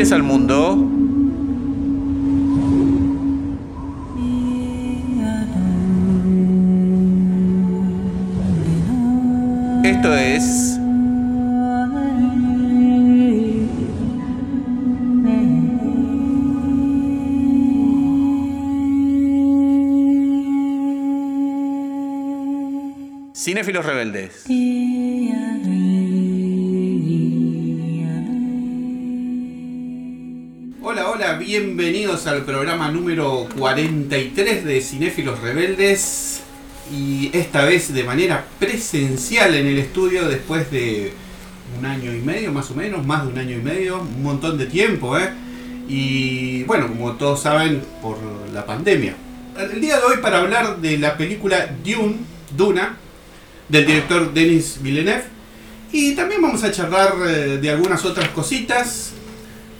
Al mundo. Esto es... Cinéfilos Rebeldes. Bienvenidos al programa número 43 de Cinéfilos Rebeldes y esta vez de manera presencial en el estudio después de un año y medio más o menos, más de un año y medio, un montón de tiempo, ¿eh? Y bueno, como todos saben, por la pandemia. El día de hoy para hablar de la película Dune, Duna, del director Denis Villeneuve, y también vamos a charlar eh, de algunas otras cositas.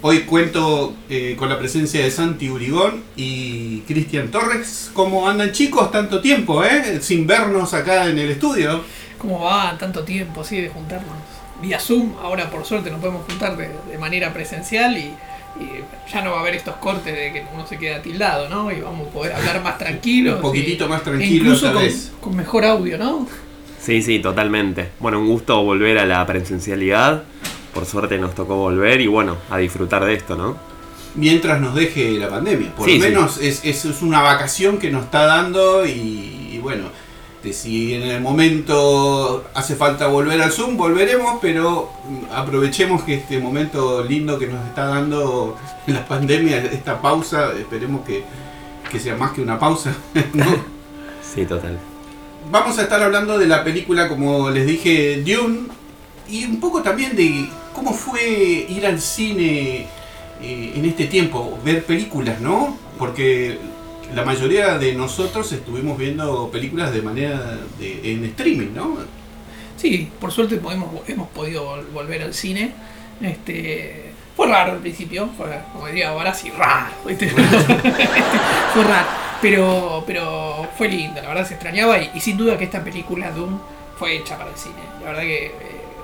Hoy cuento eh, con la presencia de Santi Urigón y Cristian Torres. ¿Cómo andan chicos? Tanto tiempo, ¿eh? Sin vernos acá en el estudio. ¿Cómo va? Tanto tiempo, sí, de juntarnos. Vía Zoom, ahora por suerte nos podemos juntar de, de manera presencial y, y ya no va a haber estos cortes de que uno se queda tildado, ¿no? Y vamos a poder hablar más tranquilos. Un poquitito y- más e tranquilo incluso con, vez. con mejor audio, ¿no? Sí, sí, totalmente. Bueno, un gusto volver a la presencialidad. Por suerte nos tocó volver y bueno, a disfrutar de esto, ¿no? Mientras nos deje la pandemia. Por lo sí. menos es, es- es una vacación que nos está dando y, y bueno, de si en el momento hace falta volver al Zoom, volveremos, pero aprovechemos que este momento lindo que nos está dando la pandemia, esta pausa, esperemos que, que sea más que una pausa, ¿no? Sí, total. Vamos a estar hablando de la película, como les dije, Dune, y un poco también de cómo fue ir al cine eh, en este tiempo, ver películas, ¿no? Porque la mayoría de nosotros estuvimos viendo películas de manera de, en streaming, ¿no? Sí, por suerte podemos, hemos podido vol- volver al cine. Este, fue raro al principio, fue, como diría ahora sí, raro. fue raro, pero, pero fue lindo, la verdad se extrañaba y, y sin duda que esta película Doom fue hecha para el cine. La verdad que eh,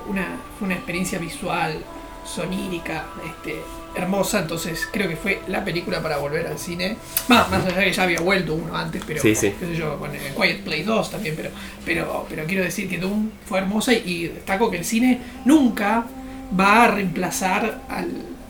una, fue una experiencia visual, sonírica, este, hermosa, entonces creo que fue la película para volver al cine. Más, más allá de que ya había vuelto uno antes, pero Sí, sí. qué sé yo, eh, Quiet Place 2 también, pero, pero, pero quiero decir que Doom fue hermosa y, y destaco que el cine nunca va a reemplazar al,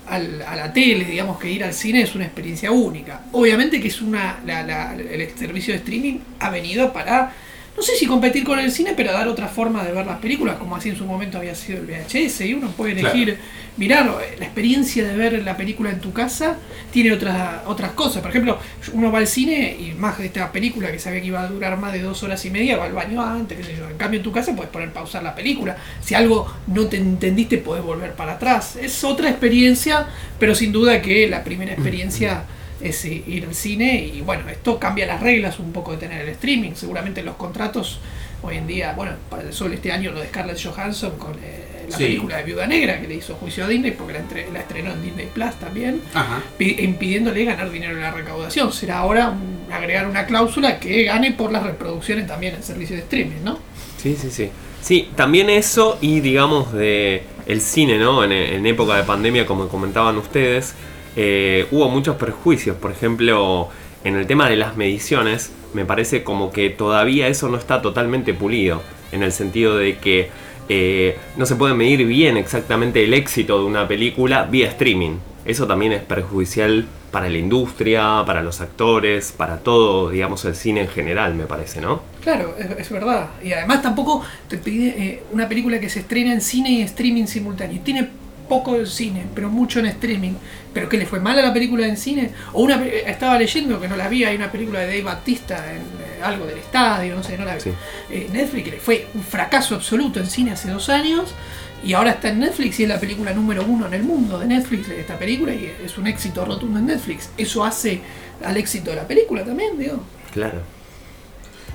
al- a la tele, digamos que ir al cine es una experiencia única. Obviamente que es una la- la- el servicio de streaming ha venido para, no sé si competir con el cine, pero dar otra forma de ver las películas, como así en su momento había sido el VHS, y uno puede Claro. elegir, mirar, eh, la experiencia de ver la película en tu casa tiene otras otras cosas. Por ejemplo, uno va al cine y más de esta película que sabía que iba a durar más de dos horas y media, va al baño antes, qué sé yo. En cambio, en tu casa puedes poner pausar la película. Si algo no te entendiste, puedes volver para atrás. Es otra experiencia, pero sin duda que la primera experiencia es eh, ir al cine y bueno, esto cambia las reglas un poco de tener el streaming. Seguramente los contratos hoy en día, bueno, para sobre este año lo de Scarlett Johansson con eh, la Sí. película de Viuda Negra que le hizo juicio a Disney porque la, entre- la estrenó en Disney Plus también Ajá. impidiéndole ganar dinero en la recaudación. Será ahora un- agregar una cláusula que gane por las reproducciones también en servicio de streaming, ¿no? Sí, sí, sí. Sí, también eso y digamos de el cine, ¿no? En, en época de pandemia, como comentaban ustedes, eh, hubo muchos perjuicios. Por ejemplo, en el tema de las mediciones, me parece como que todavía eso no está totalmente pulido. En el sentido de que eh, no se puede medir bien exactamente el éxito de una película vía streaming. Eso también es perjudicial para la industria, para los actores, para todo, digamos, el cine en general, me parece, ¿no? Claro, es, verdad. Y además tampoco te pide eh, una película que se estrena en cine y streaming simultáneo. Tiene poco en cine, pero mucho en streaming. ¿Pero que le fue mal a la película en cine? O una estaba leyendo que no la vi, hay una película de Dave Batista en eh, algo del estadio, no sé, no la vi. Sí. Eh, Netflix que le fue un fracaso absoluto en cine hace dos años y ahora está en Netflix y es la película número uno en el mundo de Netflix esta película y es un éxito rotundo en Netflix. Eso hace al éxito de la película también, digo. Claro.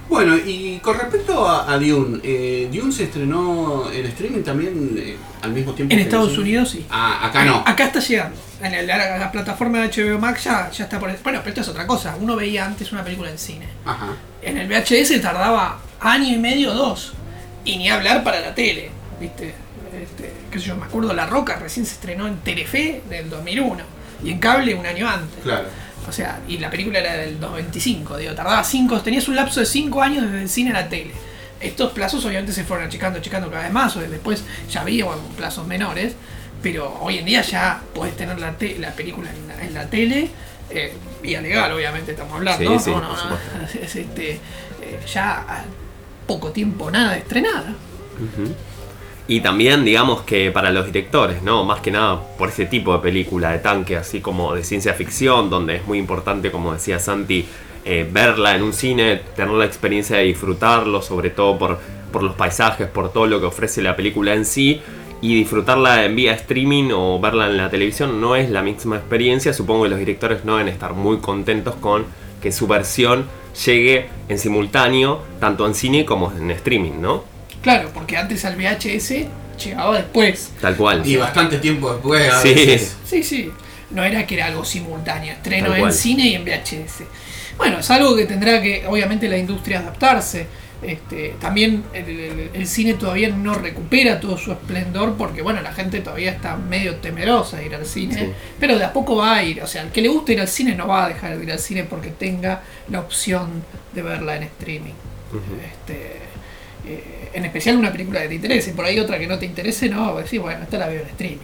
Bueno, y con respecto a, a Dune, eh, Dune se estrenó en streaming también eh, al mismo tiempo En que Estados? Unidos sí. Ah, acá no. Acá está llegando. En el- la, la plataforma de HBO Max ya, ya está por... Bueno, pero esto es otra cosa. Uno veía antes una película en cine. Ajá. En el VHS tardaba año y medio, dos. Y ni hablar para la tele, ¿viste? Este, qué sé yo, me acuerdo La Roca recién se estrenó en Telefe del 2001 y en cable un año antes. Claro. O sea, y la película era del 95, digo, tardaba 5, tenías un lapso de 5 años desde el cine a la tele. Estos plazos obviamente se fueron achicando, achicando cada vez más, o después ya había plazos menores, pero hoy en día ya podés tener la, te- la película en la, en la tele, eh, vía legal obviamente estamos hablando, Sí, ¿no? sí, No, no, no, supuesto. es, este, eh, ya a poco tiempo nada estrenada. Ujú. Y también, digamos que para los directores, ¿no? Más que nada por ese tipo de película de tanque, así como de ciencia ficción, donde es muy importante, como decía Santi, eh, verla en un cine, tener la experiencia de disfrutarlo, sobre todo por, por los paisajes, por todo lo que ofrece la película en sí. Y disfrutarla en vía streaming o verla en la televisión no es la misma experiencia. Supongo que los directores no deben estar muy contentos con que su versión llegue en simultáneo, tanto en cine como en streaming, ¿no? Claro, porque antes al VHS llegaba después. Tal cual. Y bastante tiempo después, a Sí. veces. Sí, sí. No era que era algo simultáneo, estreno Tal en cual. cine y en VHS. Bueno, es algo que tendrá que, obviamente, la industria adaptarse. Este, también el, el- el cine todavía no recupera todo su esplendor porque, bueno, la gente todavía está medio temerosa de ir al cine. Sí. Pero de a poco va a ir. O sea, el que le guste ir al cine no va a dejar de ir al cine porque tenga la opción de verla en streaming. Este, eh, en especial una película que te interese. Por ahí otra que no te interese, no, decís, bueno, esta la veo en streaming.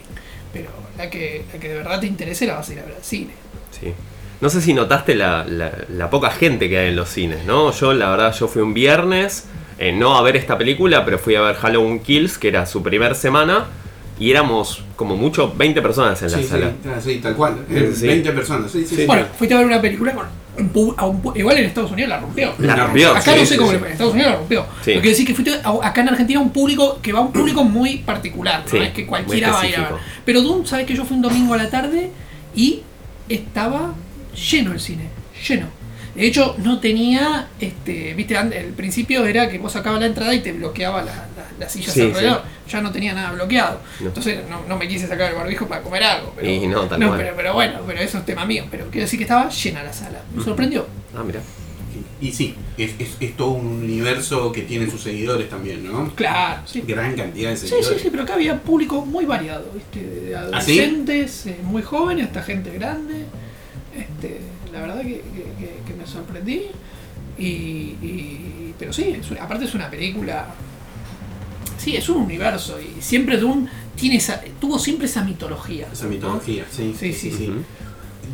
Pero la que, la que de verdad te interese la vas a ir a ver al cine. Sí. No sé si notaste la, la- la poca gente que hay en los cines, ¿no? Yo, la verdad, yo fui un viernes, eh, no a ver esta película, pero fui a ver Halloween Kills, que era su primer semana, y éramos como mucho 20 personas en la Sí, sala. ah, sí, tal cual. Eh, Sí. 20 personas, sí, sí. sí. Bueno, fuiste a ver una película con un pu- a un pu- igual en Estados Unidos la rompió. La rompió. Acá sí, no sé sí, cómo sí. le fue, en Estados Unidos la rompió. Sí. Lo que decir que fuiste a- acá en Argentina un público que va a un público muy particular, no Sí, es que cualquiera va a ir a ver. Pero Doom, sabes que yo fui un domingo a la tarde y estaba lleno el cine, lleno. De hecho, no tenía, este, viste, el principio era que vos sacabas la entrada y te bloqueaba la- la- las sillas Sí, alrededor. Ya no tenía nada bloqueado. No. Entonces no, no me quise sacar el barbijo para comer algo. Pero, Y no, tal cual. pero, pero bueno, pero eso es tema mío. Pero quiero decir que estaba llena la sala. Me sorprendió. Ah, mira. Y sí, es, es, es todo un universo que tiene sus seguidores también, ¿no? Claro, sí. Gran cantidad de Sí, seguidores. sí, sí, pero acá había público muy variado, ¿viste? De ¿Ah, sí? adolescentes, eh, muy jóvenes, hasta gente grande. Este, la verdad que, que- que- que me sorprendí. Y, y- pero sí, es una- aparte es una película. Sí, es un universo. Y siempre Dune tiene esa, tuvo siempre esa mitología. Esa ¿no? mitología, sí. Sí, sí.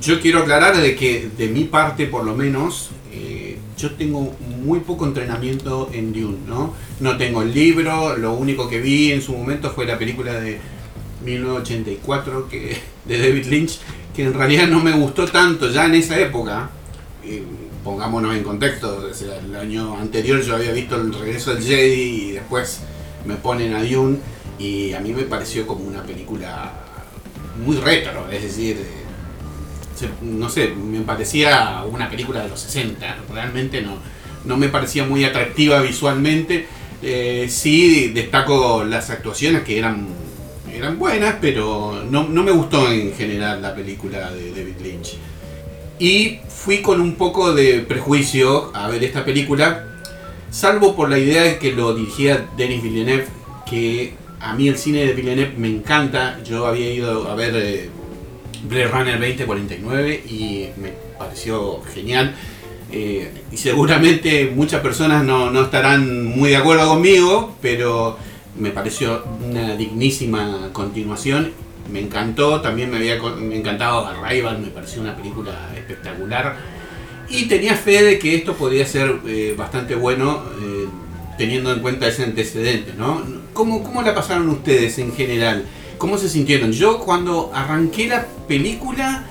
Yo quiero aclarar de que de mi parte, por lo menos, eh, yo tengo muy poco entrenamiento en Dune, ¿no? No tengo el libro, lo único que vi en su momento fue la película de 1984 que, de David Lynch, que en realidad no me gustó tanto ya en esa época. Pongámonos en contexto, el año anterior yo había visto el regreso del Jedi y después me ponen a Dune y a mí me pareció como una película muy retro, es decir, eh, no sé, me parecía una película de los 60, realmente no, no me parecía muy atractiva visualmente. Eh, sí destaco las actuaciones que eran, eran buenas, pero no, no me gustó en general la película de David Lynch. Y fui con un poco de prejuicio a ver esta película, salvo por la idea de que lo dirigía Denis Villeneuve, que a mí el cine de Villeneuve me encanta. Yo había ido a ver eh, Blade Runner 2049 y me pareció genial. Eh, y seguramente muchas personas no, no estarán muy de acuerdo conmigo, pero me pareció una dignísima continuación. Me encantó, también me había me encantado Arrival, me pareció una película espectacular. Y tenía fe de que esto podría ser eh, bastante bueno eh, teniendo en cuenta ese antecedente, ¿no? ¿Cómo, ¿Cómo la pasaron ustedes en general? ¿Cómo se sintieron? Yo cuando arranqué la película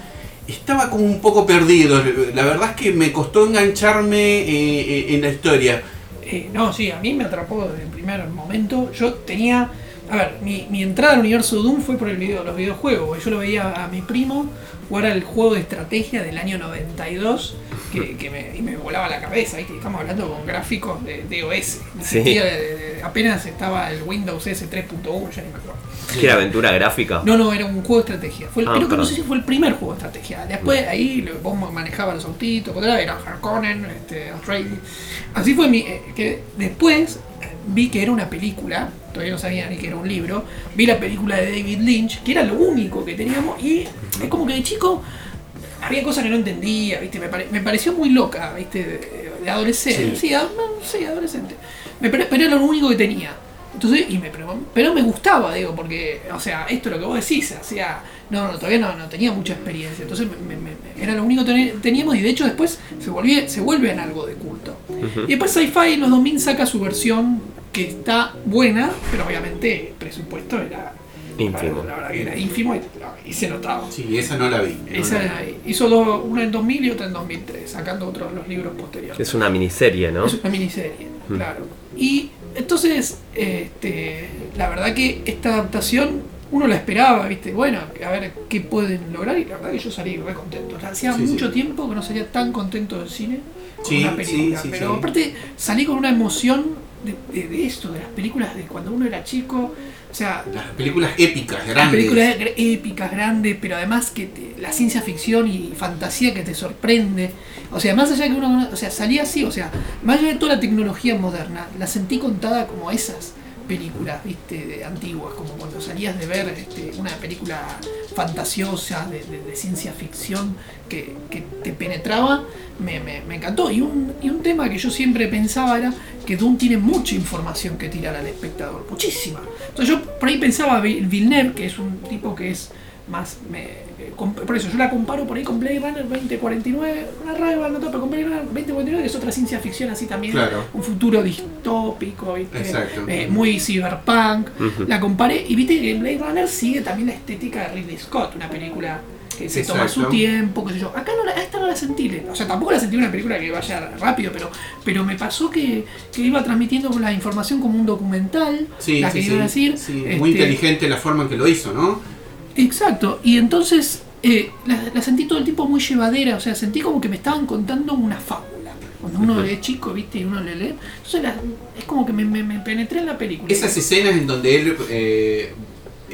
estaba como un poco perdido. La verdad es que me costó engancharme eh, en la historia. Eh, no, sí, a mí me atrapó desde el primer momento. Yo tenía. A ver, mi, mi entrada al universo Doom fue por el video, los videojuegos. Yo lo veía a mi primo jugar al juego de estrategia del año 92 que, que me, y me volaba la cabeza. ¿viste? Estamos hablando con gráficos de, de OS. Ni Sí. apenas estaba el Windows S 3.1, ya ni me acuerdo. ¿Qué era aventura gráfica? No, no, era un juego de estrategia. Fue el, Ah, creo que no sé si fue el primer juego de estrategia. Después ahí vos manejabas los autitos, era Harkonnen, este, Atreides. Así fue mi. eh, que después, eh, vi que era una película, todavía no sabía ni que era un libro, vi la película de David Lynch, que era lo único que teníamos, y es como que de chico había cosas que no entendía, ¿viste? Me, pare- me pareció muy loca, ¿viste? De, de adolescente, sí, ad- no, sí, adolescente. Me pero era lo único que tenía. Entonces, y me, pero, pero me gustaba, digo, porque, o sea, esto es lo que vos decís, o sea, no, no, todavía no, no tenía mucha experiencia, entonces me- me- me- era lo único que teníamos y de hecho después se, volvía, se vuelve en algo de culto. Y después Sci-Fi en los 2000 saca su versión que está buena, pero obviamente el presupuesto era Ínfimo. La, verdad que era ínfimo y, y se notaba. Sí, esa no la vi. no Esa la- era- hizo dos, una en 2000 y otra en 2003, sacando otros los libros posteriores. Es una miniserie, ¿no? Es una miniserie, claro. Y entonces, este, la verdad que esta adaptación uno la esperaba, ¿viste? Bueno, a ver qué pueden lograr y la verdad que yo salí re contento. Hacía Sí, sí. mucho tiempo que no salía tan contento del cine con Sí, una película, pero aparte salí con una emoción de, de- de esto, de las películas de cuando uno era chico. O sea, Las películas épicas, las grandes. películas gr- épicas, grandes, pero además que te- la ciencia ficción y fantasía que te sorprende. O sea, más allá que uno, o sea, salía así, o sea, más allá de toda la tecnología moderna, la sentí contada como esas películas, viste, antiguas, como cuando salías de ver este, una película fantasiosa de, ciencia ficción que, te penetraba, me, me- encantó. Y un, y un tema que yo siempre pensaba era que Dune tiene mucha información que tirar al espectador, muchísima. entonces yo por ahí pensaba Vil- Villeneuve, que es un tipo que es más... me- por eso yo la comparo por ahí con Blade Runner 2049, una raya no pero con Blade Runner 2049 que es otra ciencia ficción así también, Claro. un futuro distópico, ¿viste? Eh, muy cyberpunk. La comparé y viste que en Blade Runner sigue también la estética de Ridley Scott, una película que se toma su tiempo, qué sé yo. Acá no la, a esta no la sentí, o sea, tampoco la sentí una película que vaya rápido, pero, pero me pasó que, que iba transmitiendo la información como un documental, Sí, la sí, que sí, iba a decir. este, Muy inteligente la forma en que lo hizo, ¿no? Exacto, y entonces eh, la, la sentí todo el tiempo muy llevadera, o sea, sentí como que me estaban contando una fábula. Cuando uno es chico, viste, y uno le lee, entonces la- es como que me, me- me penetré en la película. Esas escenas en donde él eh,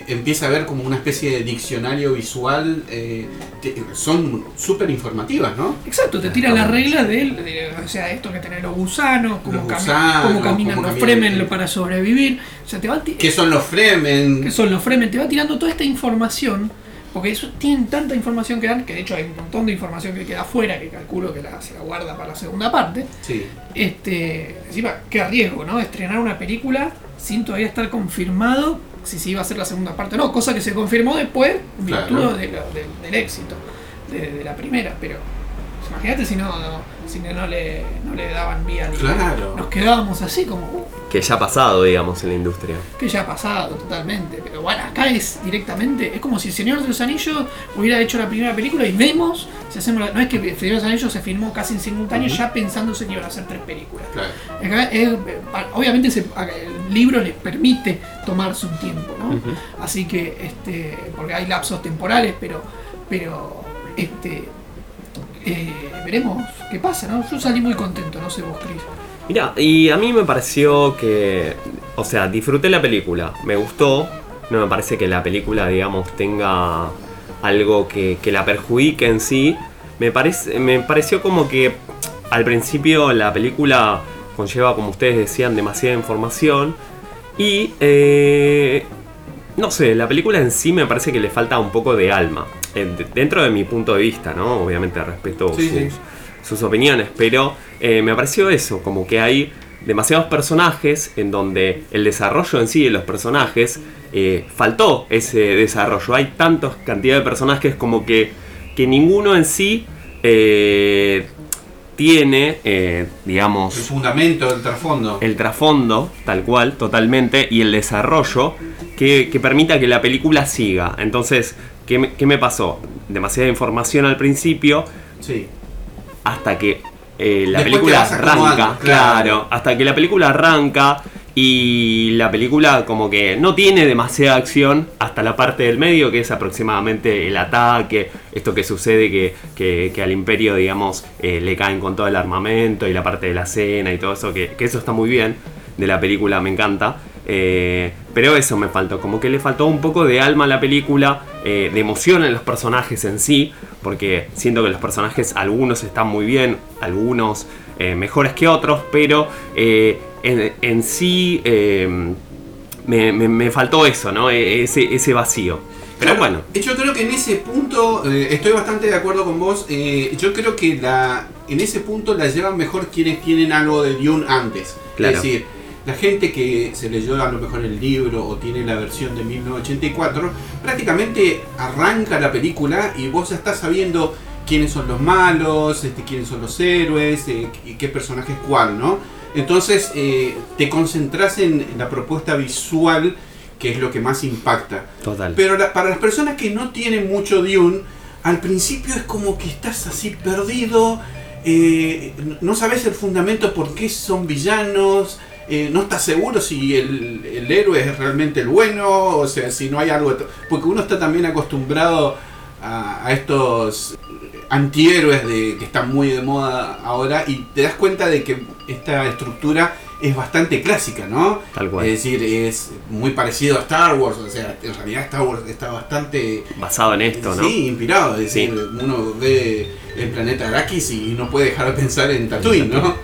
empieza a ver como una especie de diccionario visual eh, te- son súper informativas, ¿no? Exacto, te tira las reglas de él, de- o sea, esto que tener los gusanos, cómo, Los cami- cómo caminan cómo los fremen para sobrevivir, o sea, te va ¿Qué son los Fremen? que son los fremen, te va tirando toda esta información, porque eso, tienen tanta información que dan, que de hecho hay un montón de información que queda afuera, que calculo que la, se la guarda para la segunda parte. Sí, Este, encima, qué riesgo, ¿no? Estrenar una película sin todavía estar confirmado si se iba a hacer la segunda parte o no, cosa que se confirmó después, en Claro. virtud de lo- de- del éxito de, de la primera, pero pues, imagínate si no, no- si no le, no le daban vía Claro. Nos quedábamos así como, uh, Que ya ha pasado, digamos, en la industria. que ya ha pasado totalmente, pero bueno, acá es directamente, es como si el Señor de los Anillos hubiera hecho la primera película y vemos, si hacemos la- no es que el Señor de los Anillos se filmó casi en simultáneo ya pensándose que iban a hacer tres películas. claro. Acá es- obviamente se- el libro les permite tomarse un tiempo, ¿no? Así que, este, porque hay lapsos temporales, pero, pero, este, eh, veremos qué pasa, ¿no? Yo salí muy contento, no sé vos, Chris. Mira, y a mí me pareció que, o sea, disfruté la película, me gustó, no me parece que la película, digamos, tenga algo que, que la perjudique en sí, me, parece, me pareció como que al principio la película conlleva, como ustedes decían, demasiada información y, eh, no sé, la película en sí me parece que le falta un poco de alma, de- dentro de mi punto de vista, ¿no? Obviamente respeto Sí, sus, sí. sus opiniones, pero eh, me pareció eso, como que hay demasiados personajes en donde el desarrollo en sí de los personajes eh, faltó ese desarrollo. Hay tantos cantidad de personajes como que, que ninguno en sí eh, tiene, eh, digamos, El fundamento, el trasfondo. el trasfondo, tal cual, totalmente, y el desarrollo que, que permita que la película siga. Entonces, ¿qué me, qué me pasó? Demasiada información al principio, Sí. hasta que eh, la Después película arranca, claro. claro, hasta que la película arranca y la película como que no tiene demasiada acción hasta la parte del medio que es aproximadamente el ataque, esto que sucede que, que- que al imperio digamos eh, le caen con todo el armamento y la parte de la cena y todo eso, que, que eso está muy bien de la película, me encanta. Eh, pero eso me faltó, como que le faltó un poco de alma a la película eh, de emoción en los personajes en sí, porque siento que los personajes algunos están muy bien, algunos eh, mejores que otros, pero eh, en, en sí me, me- me faltó eso, ¿no? E- Ese, ese vacío. Pero Claro, bueno, Yo creo que en ese punto estoy bastante de acuerdo con vos. yo creo que la, en ese punto la llevan mejor quienes tienen algo de Dune antes. Claro. Es decir, la gente que se leyó a lo mejor el libro o tiene la versión de 1984, prácticamente arranca la película y vos ya estás sabiendo quiénes son los malos, este, quiénes son los héroes, eh, y qué personaje es cuál, ¿no? Entonces eh, te concentras en la propuesta visual, que es lo que más impacta. total. Pero la- para las personas que no tienen mucho Dune, al principio es como que estás así perdido, eh, no sabes el fundamento por qué son villanos, eh, no estás seguro si el, el héroe es realmente el bueno, o sea, si no hay algo... de- Porque uno está también acostumbrado a, a estos antihéroes de, que están muy de moda ahora y te das cuenta de que esta estructura es bastante clásica, ¿no? Tal cual. Es decir, es muy parecido a Star Wars, o sea, en realidad Star Wars está bastante Basado en esto, ¿no? sí, inspirado, es Sí. decir, uno ve el planeta Arrakis y no puede dejar de pensar en Tatooine, ¿no?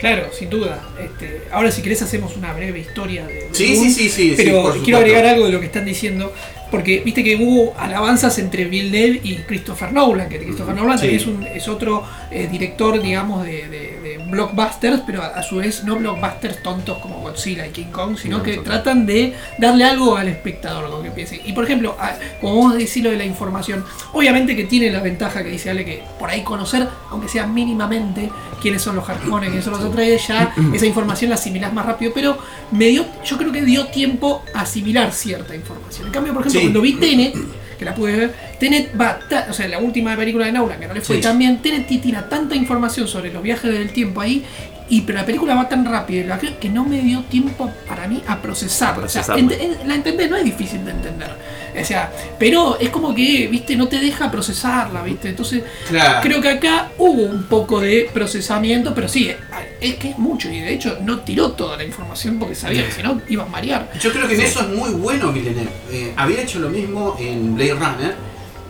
Claro, sin duda. Este, ahora si querés hacemos una breve historia de, de Sí, sí, sí, sí, Pero quiero agregar algo de lo que están diciendo, porque viste que hubo alabanzas entre Villeneuve y Christopher Nolan, que Christopher Nolan Sí. es, un, es otro eh, director, digamos, de blockbusters, pero a, su vez no blockbusters tontos como Godzilla y King Kong, sino No, que total. tratan de darle algo al espectador, lo que piense. Y por ejemplo, a- como vos decís lo de la información, obviamente que tiene la ventaja que dice Ale que por ahí conocer, aunque sea mínimamente, quiénes son los Harkonnen, quiénes son los Atreides, ya esa información la asimilás más rápido, pero me dio, yo creo que dio tiempo a asimilar cierta información. En cambio, por ejemplo, Sí. cuando vi Tenet, que la pude ver, Tenet va, ta- o sea, la última película de Nolan, que no le fue Sí. tan bien, Tenet ti- tira tanta información sobre los viajes del tiempo ahí, y pero la película va tan rápido que no me dio tiempo para mí a procesarla. O sea, ent- la entender no es difícil de entender. O sea, pero es como que, viste, no te deja procesarla, viste. Entonces, Claro. creo que acá hubo un poco de procesamiento, pero sí, es que es mucho, y de hecho no tiró toda la información porque sabía que si no iba a marear. Yo creo que en eso es muy bueno Villeneuve. Eh, había hecho lo mismo en Blade Runner,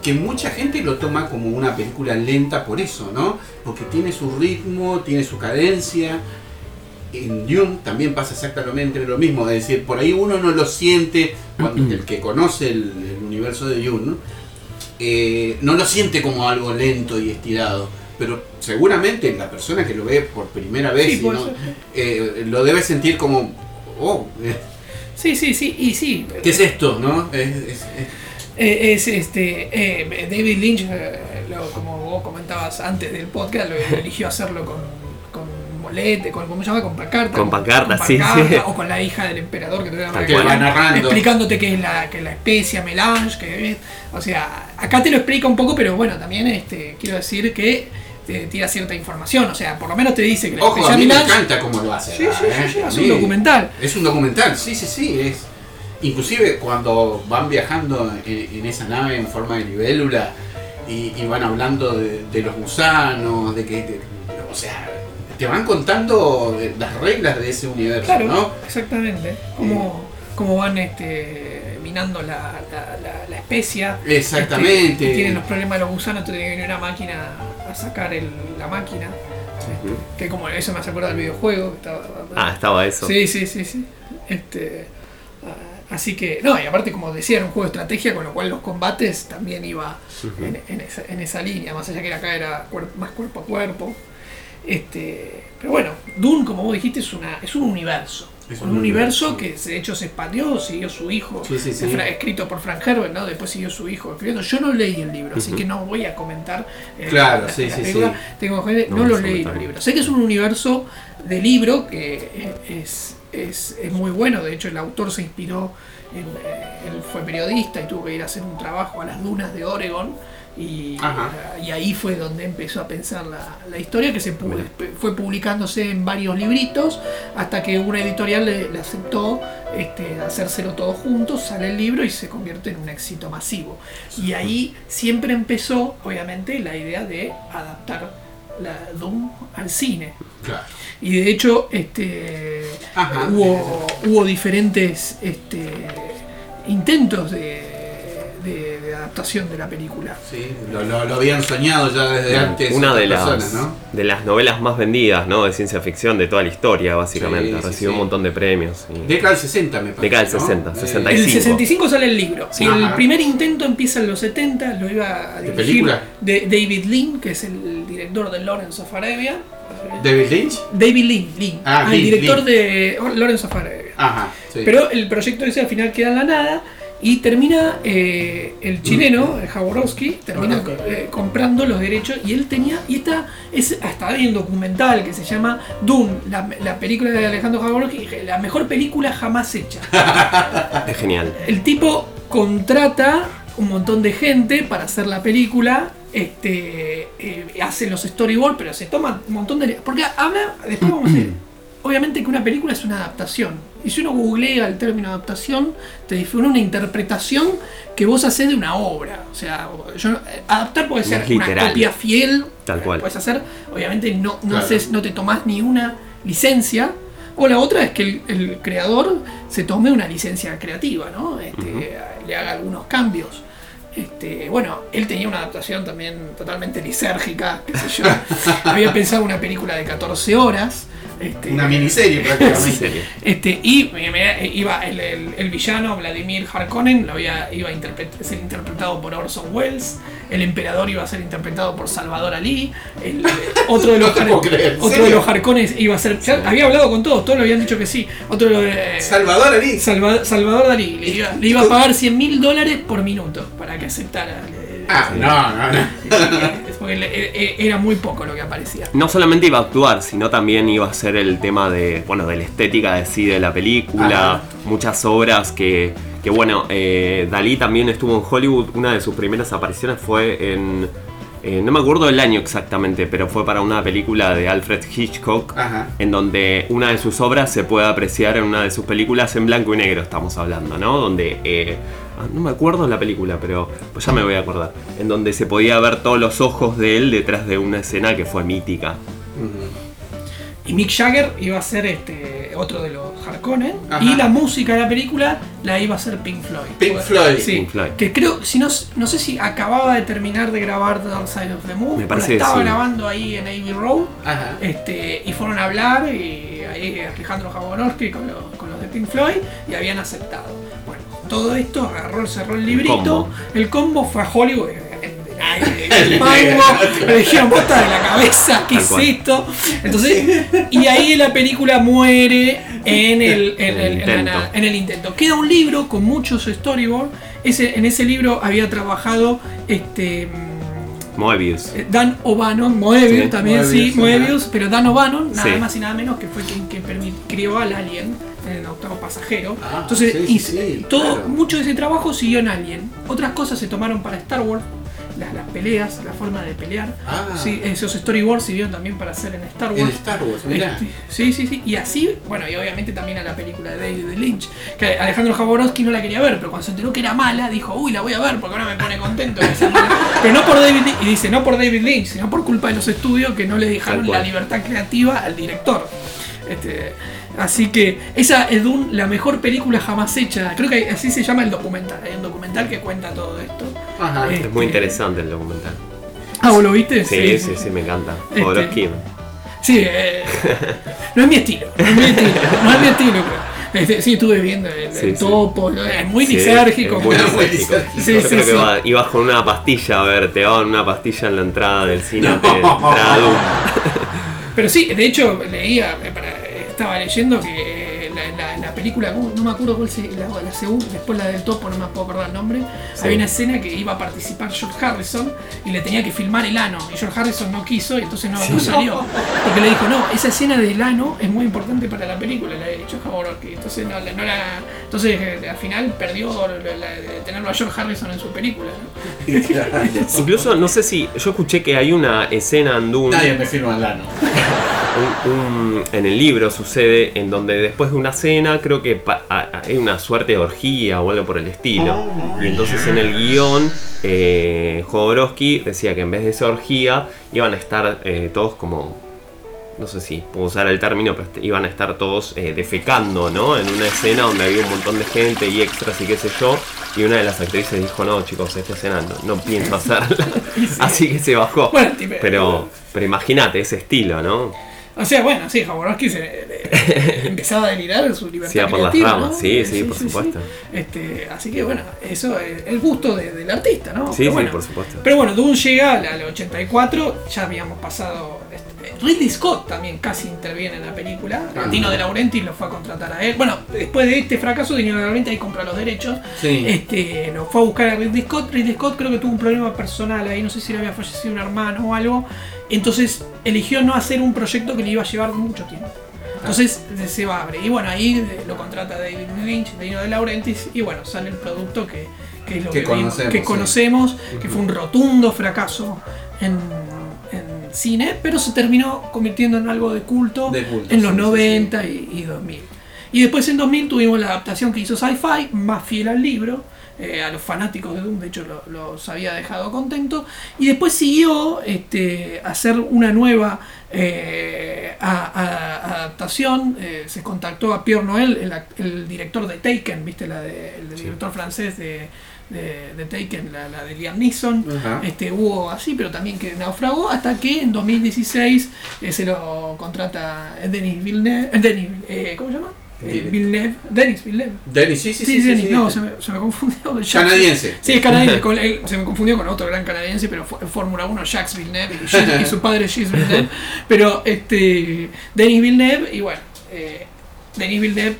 que mucha gente lo toma como una película lenta por eso, ¿no? Porque tiene su ritmo, tiene su cadencia. En Dune también pasa exactamente lo mismo, es decir, por ahí uno no lo siente, cuando el que conoce el, el universo de Dune, eh, no lo siente como algo lento y estirado. Pero seguramente la persona que lo ve por primera vez Sí, no- eh, lo debe sentir como, oh, eh, Sí, sí, sí, y sí. ¿Qué es esto? ¿No? Es, es- es- Eh, es este eh, David Lynch, eh, lo- como vos comentabas antes del podcast, lo eligió hacerlo con, con Molete, con ¿cómo se llama? Con Pancarta. Con Pancarta, sí, Pancarta, sí. O con la hija del emperador que te va narrando. explicándote que es la, que es la especia melange, que o sea, acá te lo explica un poco, pero bueno, también este, quiero decir que te tira cierta información, o sea, por lo menos te dice que la Ojo, a mí me encanta cómo lo hace. Sí, sí, sí, ¿eh? sí, es un documental. Es un documental, sí, sí, sí. Es, inclusive cuando van viajando en, en esa nave en forma de libélula y, y van hablando de, de los gusanos, de que... de- o sea, te van contando de- las reglas de ese universo, Claro, ¿no? exactamente. Cómo, cómo van este, minando la, la, la- la especia. Exactamente. Este, tienen los problemas de los gusanos, tiene que venir una máquina a sacar el- la máquina. Que como eso me hace acordar del videojuego. que estaba- Ah, estaba eso. Sí, sí, sí, sí. Este, así que, no, y aparte como decía, era un juego de estrategia, con lo cual los combates también iba en, en esa, en esa línea, más allá que acá era cuer- más cuerpo a cuerpo. Este, pero bueno, Dune, como vos dijiste, es, una, es un universo. Es un, un universo, universo. que de hecho se expandió, siguió su hijo, Sí, sí, sí. Fra- escrito por Frank Herbert, ¿no? después siguió su hijo escribiendo. Yo no leí el libro, así que no voy a comentar. eh, Claro, la- sí, la sí. Tengo que- no, No, lo leí bien. libros. Sé que es un universo de libro que es, es, es muy bueno. De hecho, el autor se inspiró, en, eh, él fue periodista y tuvo que ir a hacer un trabajo a las dunas de Oregon. Y, y ahí fue donde empezó a pensar la, la historia, que se pu- fue publicándose en varios libritos, hasta que una editorial le, le aceptó este, hacérselo todo junto, sale el libro y se convierte en un éxito masivo. Y ahí siempre empezó, obviamente, la idea de adaptar la Doom al cine. Claro. Y de hecho, este, Ajá. hubo, hubo diferentes este, intentos de, de- de adaptación de la película. Sí, lo, lo- lo habían soñado ya desde antes. Una de las, personas, ¿no? de las novelas más vendidas ¿no? de ciencia ficción de toda la historia, básicamente. Sí, Recibió sí. un montón de premios. y- Década del 60, me parece. Década del ¿no? 60, Eh, 65. En el 65 sale el libro. Sí. el primer intento empieza en los 70, lo iba a ¿De dirigir película? de David Lean, que es el director de Lawrence of Arabia. David Lynch. David Lean, Lean. Ah, el director de Lawrence of Arabia. Ajá, sí. Pero el proyecto ese al final queda en la nada y termina eh, el chileno, el Jaworowski, termina eh, comprando los derechos y él tenía, y esta es hasta hay un documental que se llama Dune, la, la película de Alejandro Jaworowski, la mejor película jamás hecha. Es genial. El tipo contrata un montón de gente para hacer la película. Este eh, hace los storyboards, pero se toma un montón de. Porque habla. Después vamos a decir. Obviamente que una película es una adaptación. Y si uno googlea el término adaptación, te dice una interpretación que vos haces de una obra. O sea, yo, eh, adaptar puede ser una copia fiel. Tal cual. Puedes hacer. Obviamente no, no, Claro. haces- no te tomás ni una licencia. O la otra es que el, el creador se tome una licencia creativa, ¿no? Este, Le haga algunos cambios. Este, bueno, él tenía una adaptación también totalmente lisérgica, qué sé yo. Había pensado una película de 14 horas. Este, Una miniserie prácticamente. este, y me- me- iba el, el- el villano Vladimir Harkonnen lo había, iba a ser interpretado por Orson Welles, el emperador iba a ser interpretado por Salvador Ali, el, otro de los, No te Har- puedo creer, ¿en otro de los Harkonnen iba a ser. ya había hablado con todos, todos le habían dicho que sí. Otro de los de- Salvador Ali. Salva- Salvador Dalí le iba, le iba a pagar 100 mil dólares por minuto para que aceptara. Ah, no, no, no. E- e- era muy poco lo que aparecía. No solamente iba a actuar, sino también iba a ser el tema de, bueno, de la estética de sí de la película, Ajá. muchas obras que, que bueno, eh, Dalí también estuvo en Hollywood, una de sus primeras apariciones fue en, eh, no me acuerdo el año exactamente, pero fue para una película de Alfred Hitchcock, Ajá. en donde una de sus obras se puede apreciar en una de sus películas en blanco y negro, estamos hablando, ¿no? Donde, eh, ah, no me acuerdo la película, pero pues ya me voy a acordar, en donde se podía ver todos los ojos de él detrás de una escena que fue mítica. Y Mick Jagger iba a ser este otro de los Harkonnen. Ajá. Y la música de la película la iba a hacer Pink Floyd. Pink Floyd. Sí, Pink Floyd. Que creo, si no, no sé si acababa de terminar de grabar The Dark Side of the Moon. Me parece estaba sí. grabando ahí en Abbey Road. Ajá. Este, y fueron a hablar y ahí Alejandro Jaworowski con los, con los de Pink Floyd y habían aceptado. Bueno, todo esto agarró, cerró el librito. combo. El combo fue a Hollywood. El mango, le dijeron bota de la cabeza, ¿qué es esto? Entonces, y ahí la película muere en el, en, En el el- en la intento. nada, en el intento. Queda un libro con muchos storyboards. Ese, en ese libro había trabajado este. mm, Moebius. eh, Dan O'Bannon, Moebius Sí, también, sí, Moebius, pero Dan O'Bannon, nada Sí. más y nada menos que fue quien, permit- crió al Alien en el octavo pasajero. Ah, Entonces, sí, sí, y sí, todo, claro. mucho de ese trabajo siguió en Alien. Otras cosas se tomaron para Star Wars, las, las peleas, la forma de pelear. Ah. Sí, esos storyboards sirvieron también para hacer en Star En Wars. Star Wars, mirá. Este, sí, sí, sí. Y así, bueno, y obviamente también a la película de David Lynch. Que Alejandro Jaworowski no la quería ver, pero cuando se enteró que era mala, dijo, uy, la voy a ver porque ahora me pone contento. que sea mala". pero no por David Lynch, y dice, no por David Lynch, sino por culpa de los estudios que no le dejaron la libertad creativa al director. Este, así que esa es la mejor película jamás hecha. Creo que así se llama el documental. Hay un documental que cuenta todo esto. Ajá. Eh, Es muy Este- interesante el documental. Ah, ¿vos lo viste? Sí, sí, sí, me encanta. Este- Jodorowsky. Sí, eh, no es mi estilo, no es mi estilo, no es mi estilo, pero, este, sí, estuve viendo el, el Sí, sí. topo, es muy Sí, lisérgico. es muy muy- muy lisérgico. Sí, Yo sí, creo que sí. va- ibas con una pastilla a ver, te daban una pastilla en la entrada del cine. No. te- Pero sí, de hecho, leía, eh, estaba leyendo que la, la- la película, no me acuerdo cuál se, la, la segunda, después la del topo, no me puedo acordar el nombre, Sí. había una escena que iba a participar George Harrison y le tenía que filmar el ano, y George Harrison no quiso y entonces no, no salió. Porque le dijo, no, esa escena del ano es muy importante para la película, la de George Jaworowski. Entonces, no, la- no la, entonces eh, al final perdió la- tenerlo a George Harrison en su película. ¿no? Incluso, no sé si. Yo escuché que hay una escena en Dune. Nadie me firma el lano. Un- un- en el libro sucede en donde después de una cena creo que hay una suerte de orgía o algo por el estilo. Y entonces en el guion eh, Jodorowsky decía que en vez de esa orgía iban a estar eh, todos como no sé si puedo usar el término, pero est- iban a estar todos eh, defecando, ¿no? En una escena donde había un montón de gente y extras y qué sé yo. Y una de las actrices dijo, no, chicos, esta escena no, no pienso hacerla. Así que se bajó. Pero, pero imagínate ese estilo, ¿no? O sea, bueno, sí, Jaworowski se eh, empezaba a delirar en su libertad iba por las ramas, ¿no? sí, sí, por supuesto. Este, así que bueno, eso es el gusto de- del artista, ¿no? Sí, Pero sí, por supuesto. Pero bueno, Dune llega al, al 84, ya habíamos pasado. este, Ridley Scott también casi interviene en la película. Ah. Dino De Laurentiis lo fue a contratar a él. Bueno, después de este fracaso, Dino De Laurentiis ahí compra los derechos. Sí. Este, lo fue a buscar a Ridley Scott. Ridley Scott creo que tuvo un problema personal ahí, no sé si le había fallecido un hermano o algo. Entonces eligió no hacer un proyecto que le iba a llevar mucho tiempo. Entonces se va a abrir. Y bueno, ahí eh, lo contrata David Lynch, Dino de Laurentiis, y bueno, sale el producto que, que es lo Que conocemos, que sí. conocemos, que fue un rotundo fracaso en, en cine, pero se terminó convirtiendo en algo de culto, De culto, en los sí, sí, 90 Y, y 2000. Y después en 2000 tuvimos la adaptación que hizo Sci-Fi, más fiel al libro. Eh, a los fanáticos de Doom, de hecho lo- los había dejado contentos. Y después siguió este, a hacer una nueva eh, a- a- adaptación. eh, se contactó a Pierre Noël, el, el director de Taken, ¿viste? La de- el director francés de, de- de Taken, la, la de Liam Neeson. Este, hubo así, pero también que naufragó hasta que en 2016 eh, se lo contrata Denis Villeneuve. eh, Denis, eh, ¿Cómo se llama? Eh, Villeneuve. Villeneuve. Denis Villeneuve. Denis, sí, sí, Sí, sí. Denis, sí. no, se me, se me confundió. Jacques- Canadiense. Sí, es canadiense. con- él- se me confundió con otro gran canadiense, pero fue en Fórmula 1, Jacques Villeneuve, y, Gilles- y su padre Gilles Villeneuve. Pero este, Denis Villeneuve, y bueno, eh, Denis Villeneuve,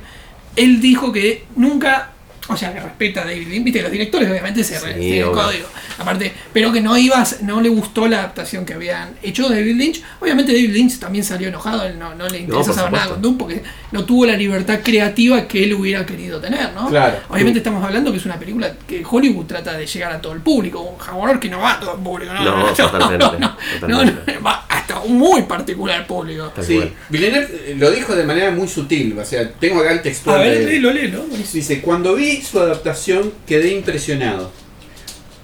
él dijo que nunca, o sea, que respeta a David Lynch, viste, los directores obviamente se Sí, re- tienen obvio. código, aparte, pero que no iba, a- no le gustó la adaptación que habían hecho David Lynch. Obviamente David Lynch también salió enojado, él no, no le interesa saber nada con Doom porque no tuvo la libertad creativa que él hubiera querido tener, ¿no? Claro. Obviamente estamos hablando que es una película que Hollywood trata de llegar a todo el público. Un Jaguar que no va a todo el público, no, No, no, no, totalmente, no, no, totalmente. no, va hasta un muy particular público. Sí. Villeneuve eh, lo dijo de manera muy sutil, o sea, tengo acá el A textual. ver, de- léelo, léelo. Dice, cuando vi su adaptación quedé impresionado,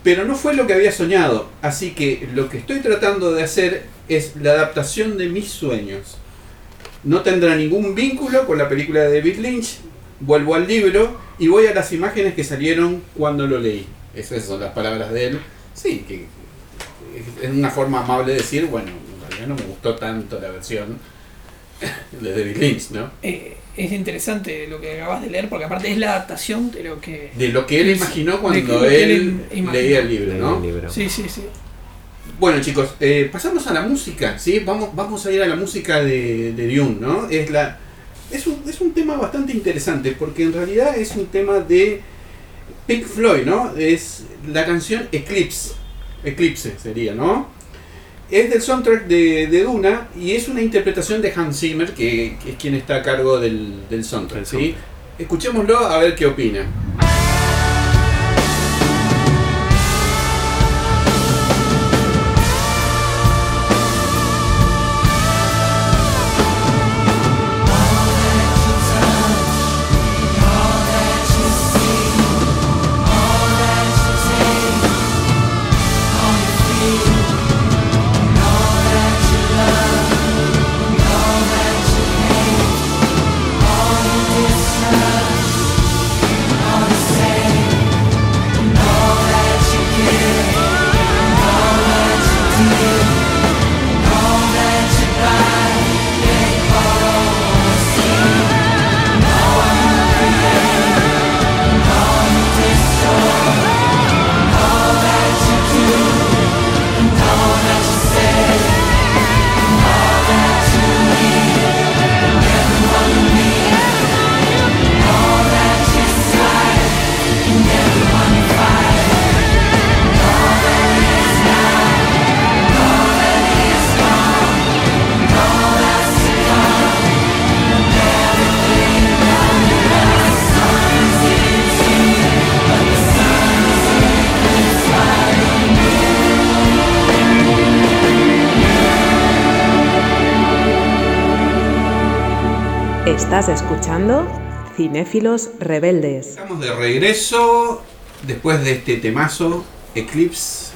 pero no fue lo que había soñado, así que lo que estoy tratando de hacer es la adaptación de mis sueños. No tendrá ningún vínculo con la película de David Lynch, vuelvo al libro y voy a las imágenes que salieron cuando lo leí. Esas son las palabras de él. Sí, que es una forma amable de decir, bueno, en realidad no me gustó tanto la versión de David Lynch, ¿no? Eh, es interesante lo que acabas de leer porque aparte es la adaptación de lo que... De lo que él Es- imaginó cuando que él, él imaginó. leía el libro, ¿no? El libro. Sí, sí, sí. Bueno chicos, eh, pasamos a la música, ¿sí? Vamos, vamos a ir a la música de, de Dune, ¿no? Es, la, es, un, es un tema bastante interesante porque en realidad es un tema de Pink Floyd, ¿no? Es la canción Eclipse, Eclipse sería, ¿no? Es del soundtrack de, de Duna y es una interpretación de Hans Zimmer, que, que es quien está a cargo del, del soundtrack, El ¿sí? soundtrack. Escuchémoslo a ver qué opina. Cinéfilos Rebeldes. Estamos de regreso después de este temazo, Eclipse,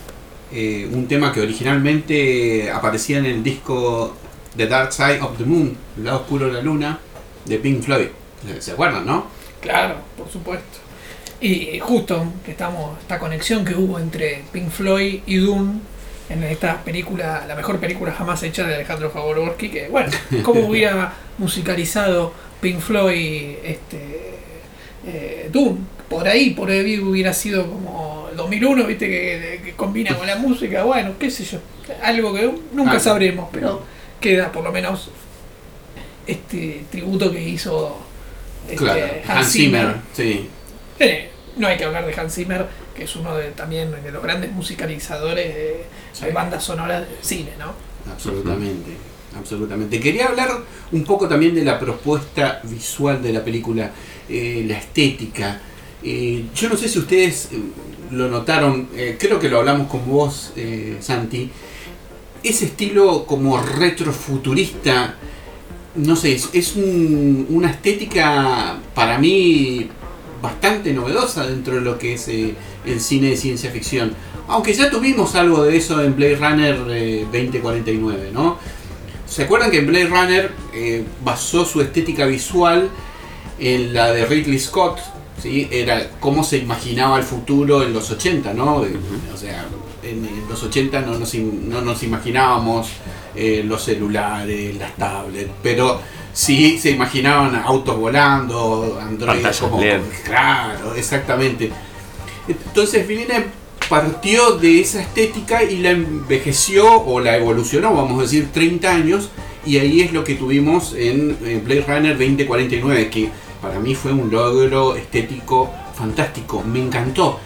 eh, un tema que originalmente aparecía en el disco The Dark Side of the Moon, el lado oscuro de la luna, de Pink Floyd. ¿Se acuerdan, no? Claro, por supuesto. Y justo que estamos, esta conexión que hubo entre Pink Floyd y Doom en esta película, la mejor película jamás hecha de Alejandro Jodorowsky, que bueno, cómo hubiera musicalizado Pink Floyd este eh, Doom, por ahí, por ahí hubiera sido como el 2001, viste, que, que combina con la música, bueno, qué sé yo, algo que nunca Ah. sabremos, pero queda por lo menos este tributo que hizo este, Claro, Hans Zimmer, sí. Eh, no hay que hablar de Hans Zimmer, que es uno de también de los grandes musicalizadores de, Sí. de bandas sonoras del cine, ¿no? Absolutamente, absolutamente. Quería hablar un poco también de la propuesta visual de la película, eh, la estética. Eh, yo no sé si ustedes eh, lo notaron, creo que lo hablamos con vos, Santi. Ese estilo como retrofuturista, no sé, es, un- una estética para mí bastante novedosa dentro de lo que es el cine de ciencia ficción. Aunque ya tuvimos algo de eso en Blade Runner eh, 2049, ¿no? ¿Se acuerdan que en Blade Runner eh, basó su estética visual en la de Ridley Scott? ¿sí? Era cómo se imaginaba el futuro en los 80, ¿no? O sea, en, en los 80 no nos, no nos imaginábamos eh, los celulares, las tablets, pero sí se imaginaban autos volando, androides Pantallas como... LED. Claro, exactamente. Entonces Villeneuve partió de esa estética y la envejeció o la evolucionó, vamos a decir, 30 años, y ahí es lo que tuvimos en, Blade Runner 2049, que para mí fue un logro estético fantástico, me encantó.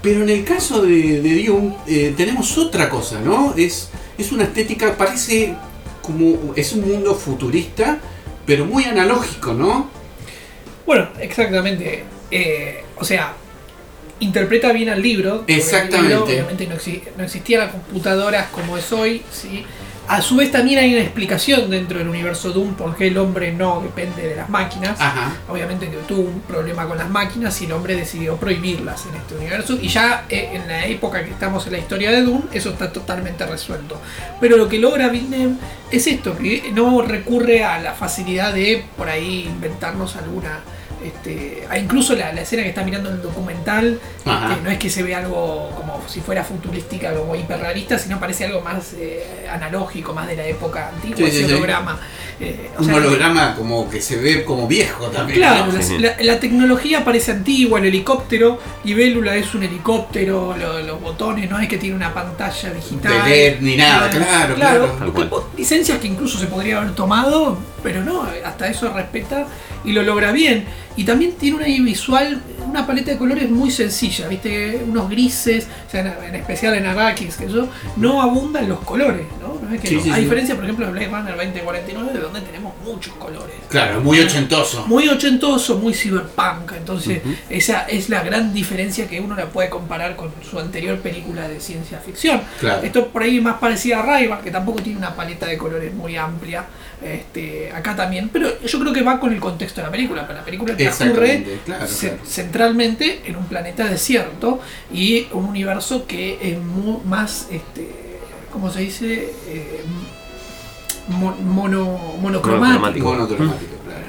Pero en el caso de, de Dune eh, tenemos otra cosa, ¿no? Es, es una estética, parece como, es un mundo futurista, pero muy analógico, ¿no? Bueno, exactamente. Eh, o sea, interpreta bien al libro. Exactamente. libro, obviamente no, exi- no existían las computadoras como es hoy, ¿sí? A su vez también hay una explicación dentro del universo Doom por qué el hombre no depende de las máquinas. Ajá. Obviamente que tuvo un problema con las máquinas y el hombre decidió prohibirlas en este universo. Y ya eh, en la época que estamos en la historia de Doom, eso está totalmente resuelto. Pero lo que logra Villeneuve es esto, que no recurre a la facilidad de por ahí inventarnos alguna... Este, a incluso la, la escena que está mirando en el documental, este, no es que se ve algo como si fuera futurística, como hiperrealista, sino parece algo más eh, analógico, más de la época antigua, Sí, ese sí, sí. holograma. Eh, o Un sea, holograma como que se ve como viejo también. Claro, ¿no? la, tecnología parece antigua, el helicóptero, y Vélula es un helicóptero, lo- los botones, no es que tiene una pantalla digital. De LED ni nada, claro, claro. Licencias que incluso se podría haber tomado, pero no, hasta eso respeta y lo logra bien. Y también tiene una visual, una paleta de colores muy sencilla, viste, unos grises, o sea, en, especial en Arrakis, que eso, no abundan los colores, ¿no? No es que Sí, no. sí, a diferencia, por ejemplo, de Blade Runner 2049, de donde tenemos muchos colores Claro, muy ochentoso. muy ochentoso, muy cyberpunk. Entonces, esa es la gran diferencia que uno la puede comparar con su anterior película de ciencia ficción. Claro. Esto por ahí es más parecida a Rival, que tampoco tiene una paleta de colores muy amplia. Este, acá también, pero yo creo que va con el contexto de la película. Pero la película transcurre claro, ce- claro. centralmente en un planeta desierto y un universo que es más, este, ¿cómo se dice? Eh, mo- mono, monocromático. Monocromático. Monocromático, claro.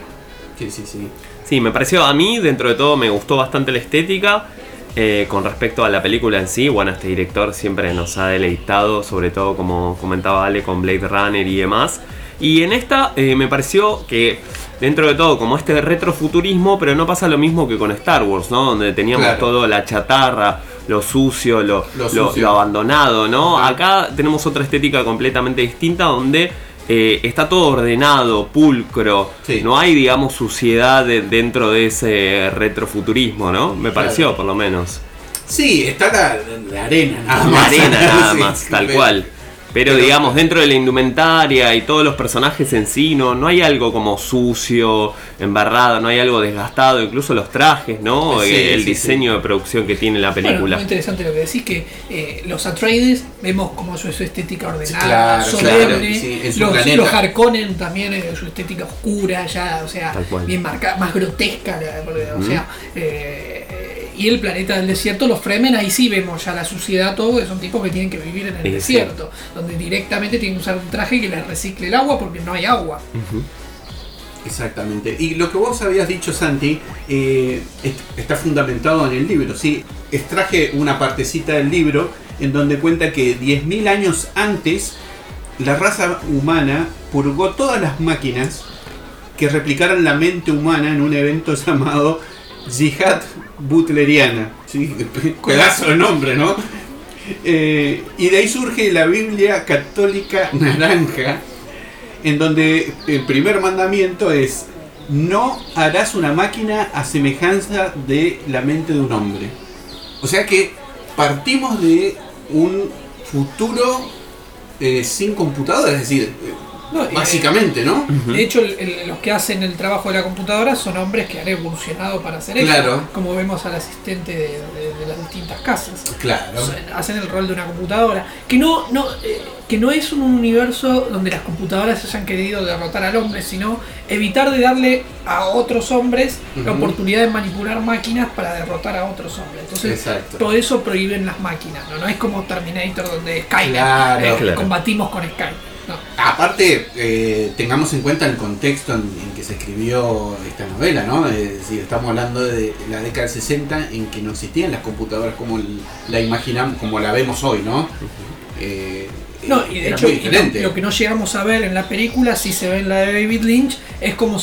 Sí, sí, sí. Sí, me pareció a mí, dentro de todo, me gustó bastante la estética. eh, con respecto a la película en sí, bueno, este director siempre nos ha deleitado, sobre todo como comentaba Ale con Blade Runner y demás. Y en esta eh, me pareció que dentro de todo, como este retrofuturismo, pero no pasa lo mismo que con Star Wars, ¿no? Donde teníamos Claro. todo la chatarra, lo sucio, lo, Lo lo- sucio. lo abandonado, ¿no? Acá tenemos otra estética completamente distinta donde eh, está todo ordenado, pulcro, Sí. no hay, digamos, suciedad de- dentro de ese retrofuturismo, ¿no? Me Claro. pareció, por lo menos. Sí, está la, la arena nada La más. arena nada más, tal cual. Pero, pero- digamos, dentro de la indumentaria y todos los personajes en sí, no, no hay algo como sucio, embarrado, no hay algo desgastado, incluso los trajes, ¿no? Sí, el sí, diseño de producción que tiene la Bueno, película. muy interesante lo que decís, que eh, los Atreides vemos como su, su estética ordenada, claro, solemne. claro, los, los Harkonnen también, eh, su estética oscura, ya, o sea, bien marcada, más grotesca, o sea, eh, Y el planeta del desierto, los Fremen, ahí sí vemos ya la suciedad, todo, que son tipos que tienen que vivir en el Sí, sí. desierto, donde directamente tienen que usar un traje que les recicle el agua porque no hay agua. Exactamente. Y lo que vos habías dicho, Santi, eh, est- está fundamentado en el libro. Sí, extraje una partecita del libro en donde cuenta que 10.000 años antes la raza humana purgó todas las máquinas que replicaran la mente humana en un evento llamado Jihad Butleriana. ¿sí? Pedazo de nombre, ¿no? Eh, y de ahí surge la Biblia católica naranja, en donde el primer mandamiento es no harás una máquina a semejanza de la mente de un hombre. O sea que partimos de un futuro eh, sin computadora, es decir, eh, No, básicamente, ¿no? De hecho, el- el- los que hacen el trabajo de la computadora son hombres que han evolucionado para hacer eso. Claro. Como vemos al asistente de, de- de las distintas casas. Claro. Hacen el rol de una computadora. Que no, no, eh, que no es un universo donde las computadoras hayan querido derrotar al hombre, sino evitar de darle a otros hombres la oportunidad de manipular máquinas para derrotar a otros hombres. Entonces, Exacto. por eso prohíben las máquinas. No, no es como Terminator donde Skynet Claro. eh, Claro. combatimos con Skynet. No. Aparte, eh, tengamos en cuenta el contexto en, en que se escribió esta novela, ¿no? Es decir, estamos hablando de la década del 60 en que no existían las computadoras como la imaginamos, como la vemos hoy, ¿no? Eh, No, y de hecho, y lo, que no llegamos a ver en la película, sí se ve en la de David Lynch, es cómo,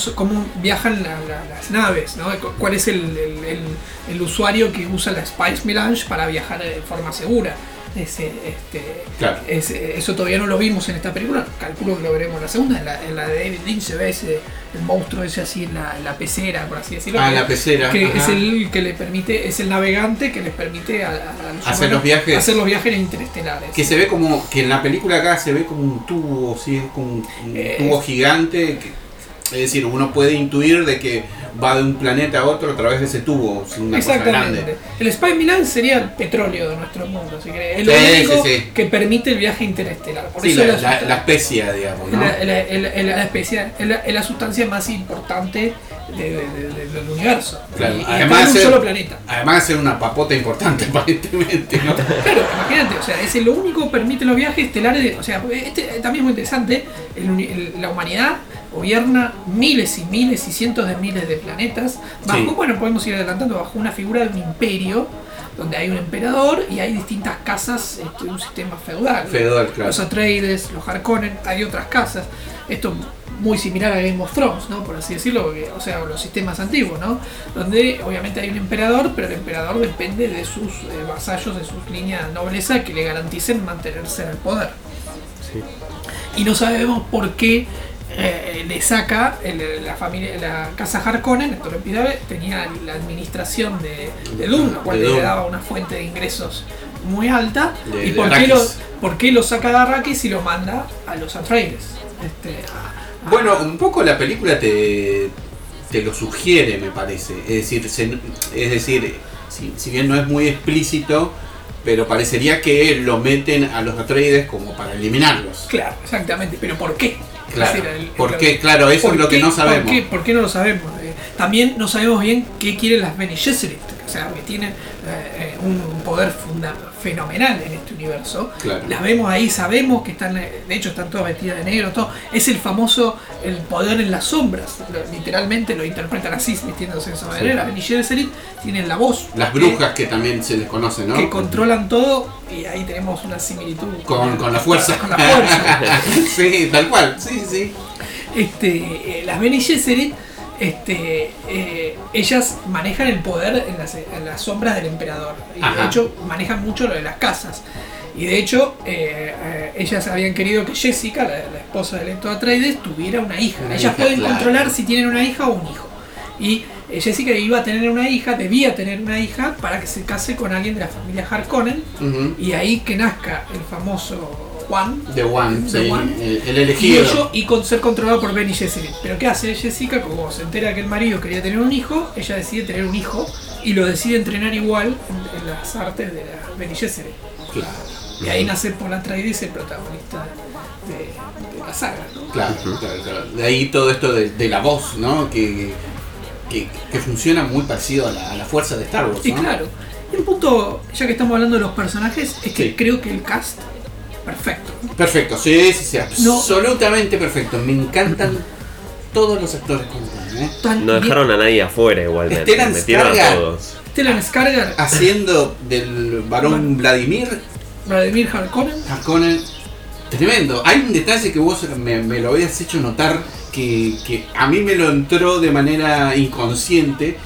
viajan la- la- las naves, ¿no? Cu- ¿Cuál es el, el- el- el usuario que usa la Spice Melange para viajar de forma segura? Ese, este, Claro. ese- eso todavía no lo vimos en esta película, calculo que lo veremos en la segunda. En la, en la de David Lynch se ve ese, el monstruo ese así en la, en la pecera, por así decirlo. Ah, que- la pecera, Que ajá. es el que le permite, es el navegante que les permite a, a- a los Hacer los viajes. hacer los viajes interestelares. Que se ve como, que en la película acá se ve como un tubo, ¿sí? Es como un, un Eh. tubo gigante. que- es decir, uno puede intuir de que va de un planeta a otro a través de ese tubo, es una cosa Exactamente. grande. El Spy Milan sería el petróleo de nuestro mundo, si querés. Es lo Sí, único sí, sí. que permite el viaje interestelar. Por Sí, eso la, la, susta- la especia, digamos, ¿no? la- la- la- la- la especie- es la, la sustancia más importante de- de- de- del universo. Claro, Y, además un ser- solo planeta. Además de ser una papota importante, aparentemente, ¿no? Claro, imagínate, o sea, es lo único que permite los viajes estelares. de- o sea, este también es muy interesante. el el- la humanidad gobierna miles y miles y cientos de miles de planetas. Bajo, Sí. bueno, podemos ir adelantando, bajo una figura de un imperio donde hay un emperador y hay distintas casas este, de un sistema feudal. Feudal, claro. Los Atreides, los Harkonnen, hay otras casas. Esto muy similar a Game of Thrones, ¿no? Por así decirlo, porque, o sea, los sistemas antiguos, ¿no? Donde obviamente hay un emperador, pero el emperador depende de sus eh, vasallos, de sus líneas de nobleza que le garanticen mantenerse en el poder. Sí. Y no sabemos por qué eh, le saca el- la familia, la casa Harkonnen, Héctor Epidabe, tenía la administración de, de lo cual De le daba una fuente de ingresos muy alta. De- ¿Y por qué, lo, por qué lo saca de Arrakis y lo manda a los Atreides? Este, a- a- Bueno, un poco la película te, te lo sugiere, me parece. Es decir, se- es decir si, si bien no es muy explícito, pero parecería que lo meten a los Atreides como para eliminarlos. Claro, exactamente. ¿Pero por qué? Claro. Claro, eso ¿por es lo que no sabemos. ¿Por qué, por qué no lo sabemos? Eh, también no sabemos bien qué quieren las Bene Gesserit, o sea, que tienen eh, un poder funda- fenomenal en este universo. Claro. Las vemos ahí, sabemos que están, de hecho están todas vestidas de negro, todo. Es el famoso, el poder en las sombras, lo- literalmente lo interpretan así, vistiéndose de esa manera. Las Bene Gesserit tienen la voz. Las que- brujas que también se les conoce, ¿no? Que controlan todo y ahí tenemos una similitud Con, con la fuerza. Con la fuerza. sí, tal cual. Sí, sí. este, eh, las Bene Gesserit, este, eh, ellas manejan el poder en las, en las sombras del emperador. Y de hecho manejan mucho lo de las casas. Y de hecho, eh, eh, ellas habían querido que Jessica, la, la esposa de Leto Atreides, tuviera una hija. Una ellas hija, pueden claro. controlar si tienen una hija o un hijo. Y Jessica iba a tener una hija, debía tener una hija para que se case con alguien de la familia Harkonnen. Y ahí que nazca el famoso Juan, The One, The sí. El, el y, elegido. ello- y con ser controlado por Benny Gesserit. Pero ¿qué hace Jessica? Como se entera que el marido quería tener un hijo, ella decide tener un hijo y lo decide entrenar igual en, en las artes de la Benny Gesserit. Claro, Y ahí nace Paul Atreides, el protagonista de, de la saga. ¿no? claro, claro, claro. De ahí todo esto de, de la voz, ¿no? Que que, que funciona muy parecido a la, a la fuerza de Star Wars. Sí, ¿no? claro. Y un punto, ya que estamos hablando de los personajes, es que Sí. creo que el cast, perfecto. Perfecto, sí, sí, sí, No. absolutamente perfecto. Me encantan todos los actores como están, ¿eh? Tan No bien- dejaron a nadie afuera igualmente. Stellan Metieron a todos. Stellan Skarsgård, Haciendo del varón Vladimir Vladimir Harkonnen. Harkonnen. Tremendo. Hay un detalle que vos me, me lo habías hecho notar que, que a mí me lo entró de manera inconsciente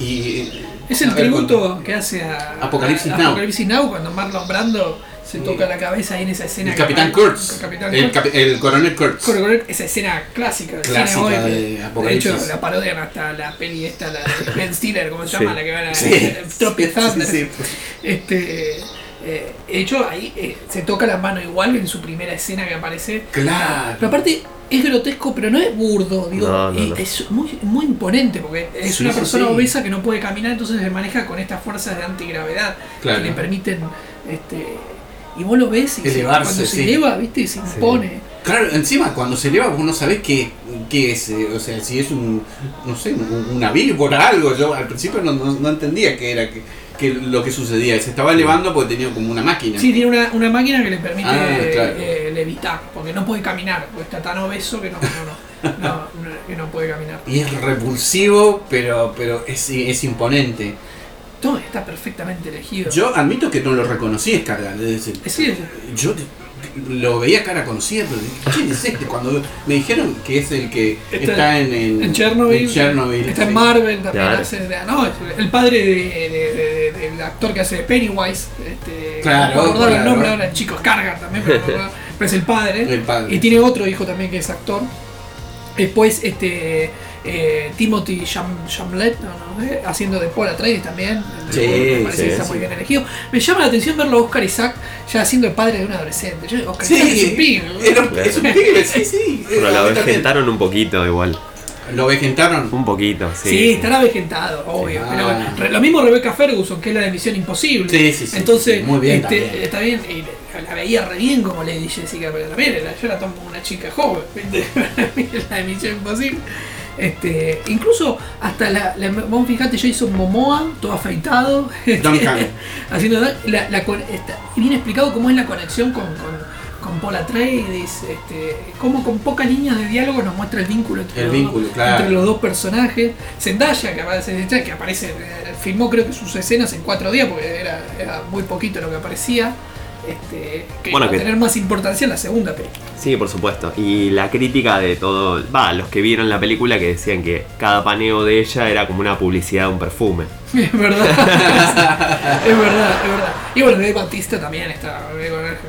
y... Es el tributo que hace a Apocalipsis a- Now. Apocalipsis Now cuando Marlon Brando se toca la cabeza ahí en esa escena. El Capitán Kurtz. El Capitán El, Kurtz. capi- el coronel Kurtz. Esa escena clásica Clásica que, de de hecho la parodian hasta la peli esta la de Ben Stiller como se Sí. llama la que van a Sí. Sí, sí. este eh, de hecho ahí eh, se toca la mano igual en su primera escena que aparece Claro. pero aparte es grotesco pero no es burdo digo No, no, y no. es muy, muy imponente porque es Sí, una sí, persona sí. obesa que no puede caminar entonces se maneja con estas fuerzas de antigravedad Claro. que le permiten este y vos lo ves y se- Elevarse, cuando se sí. eleva viste se impone Claro, encima cuando se eleva vos no sabés qué, qué es, eh, o sea, si es un, no sé, un- una víbora, algo. Yo al principio no, no- no entendía qué era que, que lo que sucedía. Se estaba elevando porque tenía como una máquina. Sí, tiene una, una máquina que le permite Ah, claro. eh, levitar, porque no puede caminar, porque está tan obeso que no, no, no, no, no, que no puede caminar. Y es repulsivo, pero, pero es, es imponente. Todo está perfectamente elegido. Yo admito que no lo reconocí. Es decir, Es decir, yo lo veía cara conocida, pero ¿quién es este? Cuando me dijeron que es el que Está está, en, en, en Chernobyl, en Chernobyl, está en. Marvel, también Claro. hace no, el padre de, de- de- de- del actor que hace Pennywise, este, Claro, no me acuerdo el claro. nombre ahora, el chico Scargar también, pero, es el padre. El padre. Y tiene otro hijo también que es actor. Después, este eh, Timothy Cham- Chamlet, no, no sé, haciendo de Paul Atreides también. Sí, me parece sí, que está sí. muy bien elegido. Me llama la atención verlo a Oscar Isaac ya siendo el padre de un adolescente. Yo, Oscar Isaac es un pibe. ¿no? es un pibe, sí, sí. Pero A lo también. vegetaron un poquito igual. Lo vegetaron. Un poquito, sí. Sí, estará vegetado, obvio. Ah. Pero re- lo mismo Rebecca Ferguson, que es la de Misión Imposible. Sí, sí, sí, Entonces, sí, muy bien este, también. está bien. y la veía re bien como Lady Jessica, pero también era- yo la tomo como una chica joven. la de Misión Imposible. Este, incluso hasta la, la vos fijate, yo hizo Momoa, todo afeitado, este, haciendo la, la está bien explicado cómo es la conexión con, con, con Paul Atreides, este, cómo con pocas líneas de diálogo nos muestra el vínculo entre, El los, vínculo, dos, claro. entre los dos personajes. Zendaya, que aparece, que aparece, eh, filmó creo que sus escenas en cuatro días, porque era, era muy poquito lo que aparecía. Este, que Bueno, iba a tener más importancia en la segunda película. Sí, por supuesto. Y la crítica de todo, va, los que vieron la película que decían que cada paneo de ella era como una publicidad de un perfume. Es verdad. es verdad, es verdad. Y bueno, Dave Batista también está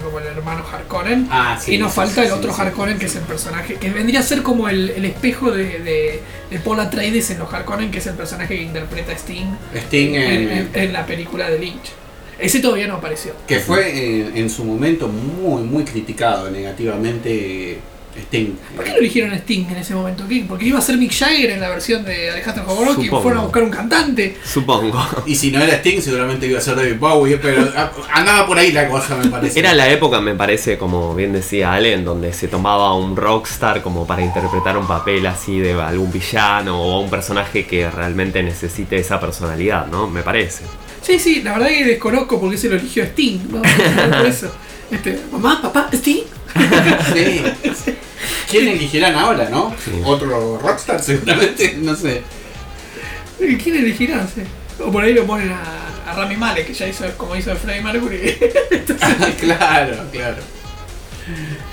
como el hermano Harkonnen. Ah, sí, y nos sí, falta sí, el otro sí. Harkonnen, que es el personaje que vendría a ser como el, el espejo de, de, de Paul Atreides en los Harkonnen, que es el personaje que interpreta a Sting Sting en, en, en- en la película de Lynch. Ese todavía no apareció. que fue eh, en su momento muy, muy criticado negativamente Sting. ¿Por qué no eligieron a Sting en ese momento? ¿Qué? Porque iba a ser Mick Jagger en la versión de Alejandro Jodorowsky y fueron a buscar un cantante. Supongo. Y si no era Sting, seguramente iba a ser David Bowie, pero andaba por ahí la cosa, me parece. Era la época, me parece, como bien decía Ale, en donde se tomaba un rockstar como para interpretar un papel así de algún villano o un personaje que realmente necesite esa personalidad, ¿no? Me parece. Sí, sí, la verdad que desconozco porque se lo eligió Sting. ¿no? Por eso. Este, mamá, papá, Sting. Sí. ¿Quién elegirán ahora, no? Otro rockstar, seguramente, no sé. ¿Quién elegirá? Sí. O por ahí lo ponen a, a Rami Malek, que ya hizo como hizo de Freddie Mercury. claro, claro.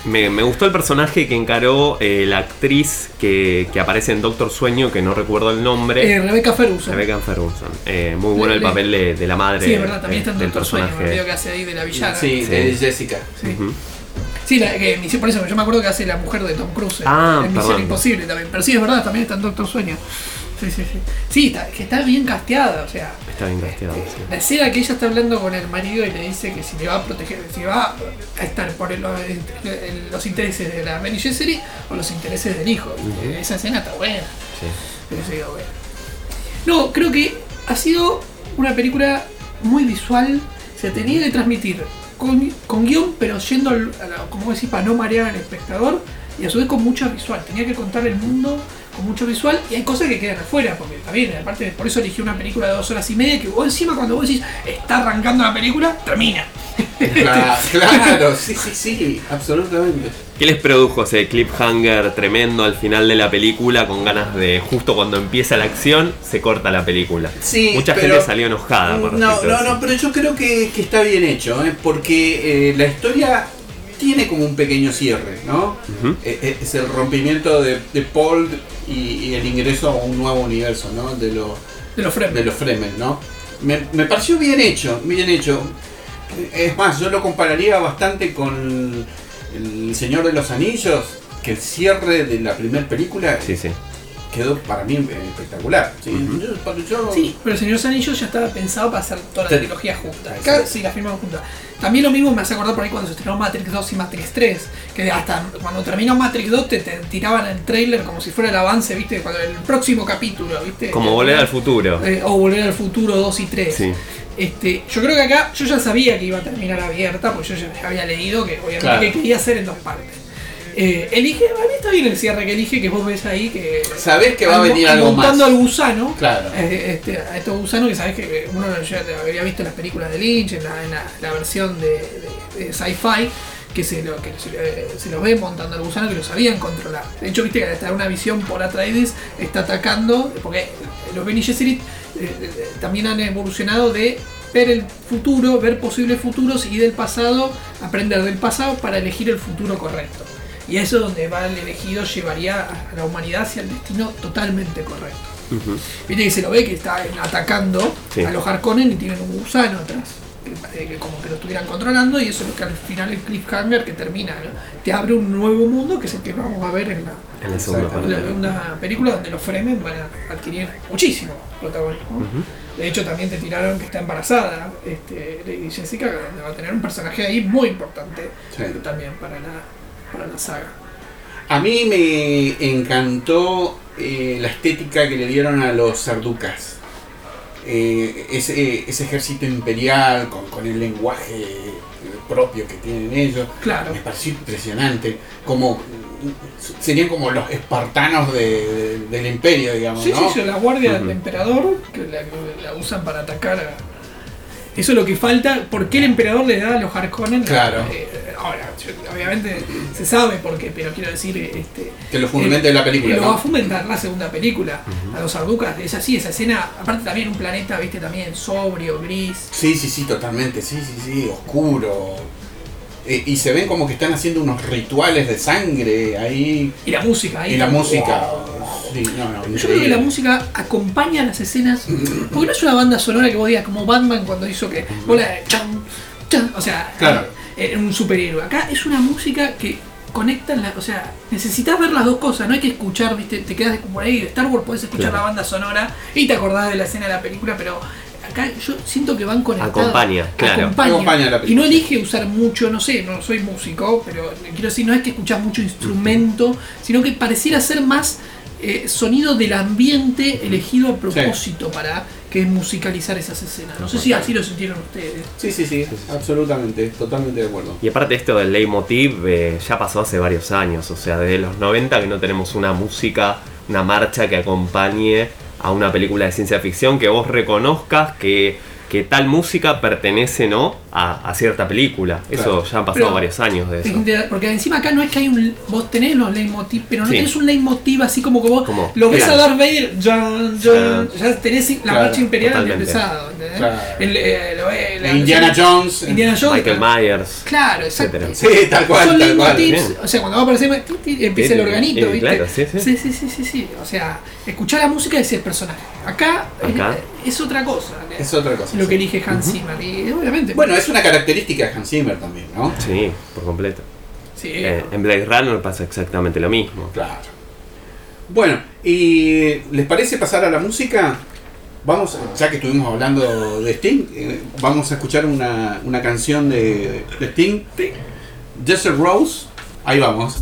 Me, me gustó el personaje que encaró eh, la actriz que, que aparece en Doctor Sueño, que no recuerdo el nombre. Eh, Rebecca Ferguson. Rebecca Ferguson. Eh, muy bueno Le- el le- papel de, de la madre Sí, es verdad, también está en del Doctor Sueño, me personaje. olvidó que hace ahí de la villana. Sí, Sí. de Jessica. Sí. Ujú. Sí, la, que, por eso yo me acuerdo que hace la mujer de Tom Cruise Ah, en Misión. Imposible también. Pero sí, es verdad, también está en Doctor Sueño. Sí, sí, sí. Sí, está, que está bien casteada, o sea. Está bien casteado, sí. La escena que ella está hablando con el marido y le dice que si le va a proteger, si va a estar por el- los intereses de la Bene Gesserit o los intereses del hijo. Esa escena está buena. Sí. Esa escena buena. No, creo que ha sido una película muy visual. Se tenía que transmitir con, con guion, pero yendo, al- a la- como decís, para no marear al espectador y a su vez con mucha visual. Tenía que contar el mundo con mucho visual y hay cosas que quedan afuera, porque también, aparte, por eso elegí una película de dos horas y media que vos encima cuando vos decís está arrancando la película, termina. Claro, claro, sí, sí, sí, absolutamente. ¿Qué les produjo ese cliffhanger tremendo al final de la película con ganas de justo cuando empieza la acción se corta la película? Sí, Mucha pero- gente salió enojada por No, no, no, pero yo creo que, que está bien hecho, ¿eh? porque eh, la historia tiene como un pequeño cierre, ¿no? Eh, eh, es el rompimiento de, de Paul y, y el ingreso a un nuevo universo, ¿no? De los De los frames. de los Fremen, ¿no? Me, me pareció bien hecho, bien hecho. Es más, yo lo compararía bastante con El Señor de los Anillos, que el cierre de la primera película Sí, sí. quedó para mí espectacular. ¿sí? Yo- yo- Sí, pero el Señor de los Anillos ya estaba pensado para hacer toda la trilogía junta. Acá Sí. la firmamos junta. También lo mismo me hace acordar por ahí cuando se estrenó Matrix 2 y Matrix 3. Que hasta cuando terminó Matrix 2 te, te tiraban el trailer como si fuera el avance, ¿viste? Cuando el próximo capítulo, ¿viste? Como volver al futuro. Eh, o volver al futuro 2 y 3. Sí. Este, yo creo que acá yo ya sabía que iba a terminar abierta, porque yo ya había leído que obviamente Claro. que quería hacer en dos partes. Eh, elige, a mí está bien el cierre que elige, que vos ves ahí que. Sabés que va a venir algo montando más. al gusano. Claro. Eh, este, a estos gusanos que sabes que uno ya había visto en las películas de Lynch, en la, en la- la versión de, de- de sci-fi, que, se lo, que se, eh, se los ve montando al gusano que lo sabían controlar. De hecho, viste que hasta una visión por Atreides está atacando, porque los Bene Gesserit eh, también han evolucionado de ver el futuro, ver posibles futuros y del pasado, aprender del pasado para elegir el futuro correcto. Y eso es donde va el elegido llevaría a la humanidad hacia el destino totalmente correcto. Viste que se lo ve que está atacando Sí. a los Harkonnen y tienen un gusano atrás. Que, parece que como que lo estuvieran controlando y eso es lo que al final el cliffhanger que termina. ¿no? Te abre un nuevo mundo que es el que vamos a ver en la, En la segunda parte. la- una película donde los Fremen van a adquirir muchísimo protagonismo. De hecho también te tiraron que está embarazada este, Lady Jessica, que va a tener un personaje ahí muy importante Sí. también para la, para la saga. A mí me encantó eh, la estética que le dieron a los sarducas. Eh, ese, ese ejército imperial con, con el lenguaje eh, propio que tienen ellos. Claro. Me pareció impresionante. Como serían como los espartanos de- de- del imperio, digamos. Sí, ¿no? sí, la guardia Ujú. del emperador, que la, la usan para atacar a... Eso es lo que falta. ¿Por qué el emperador le da a los Harkonnen? Claro. Eh, ahora, obviamente se sabe por qué, pero quiero decir... Este, Que lo fundamenta en la película. Lo ¿no? va a fundamentar la segunda película. A los Arducas, es así, esa escena, aparte también un planeta, viste, también sobrio, gris. Sí, sí, sí, totalmente. Sí, sí, sí, oscuro. Eh, y se ven como que están haciendo unos rituales de sangre ahí. Y la música ahí. Y la música. Wow. Sí, no, no, Yo creo que la música acompaña las escenas. Porque no es una banda sonora que vos digas como Batman cuando hizo que. Bola de chan, chan, o sea, Claro. eh, en un superhéroe. Acá es una música que conecta, en la, o sea, necesitas ver las dos cosas. No hay que escuchar, viste, te quedas como por ahí de Star Wars, podés escuchar Claro. la banda sonora y te acordás de la escena de la película, pero. Acá yo siento que van conectados. Acompaña, claro. Acompaña. Acompaña la película. y no elige usar mucho, no sé, no soy músico, pero quiero decir, no es que escuchas mucho instrumento, sino que pareciera ser más eh, sonido del ambiente elegido a propósito para que es musicalizar esas escenas. No sé si así lo sintieron ustedes. Sí, sí, sí, absolutamente, totalmente de acuerdo. Y aparte esto del leitmotiv eh, ya pasó hace varios años, o sea, desde los 90 que no tenemos una música, una marcha que acompañe a una película de ciencia ficción que vos reconozcas que, que tal música pertenece no a, a cierta película. Eso Claro. ya han pasado Pero- varios años de eso. De- Porque encima acá no es que hay un. Vos tenés los leitmotiv, pero no Sí. tenés un leitmotiv así como que vos Como, lo ves a. Darth Vader, ya, ya, ya tenés la Claro, marcha imperial totalmente. empezado. ¿entendés? Claro. El, eh, Indiana Jones. Indiana Jones. Michael Myers. Claro, exacto. etcétera. Sí, tal cual, Son tal cual. leitmotivs, o sea, cuando va a aparecer empieza el organito, eh, ¿viste? claro, sí, sí. sí, sí, sí. O sea, escuchar la música es el personaje. Acá, Acá. es otra cosa. Es otra cosa. lo sí. que elige Hans Zimmer. Y obviamente. Bueno, es una característica de Hans Zimmer también, ¿no? Sí, por completo. sí, Eh, en Blade Runner pasa exactamente lo mismo. Claro. Bueno, ¿y les parece pasar a la música? Vamos, ya que estuvimos hablando de Sting, eh, vamos a escuchar una, una canción de, de Sting. Desert Rose. Ahí vamos.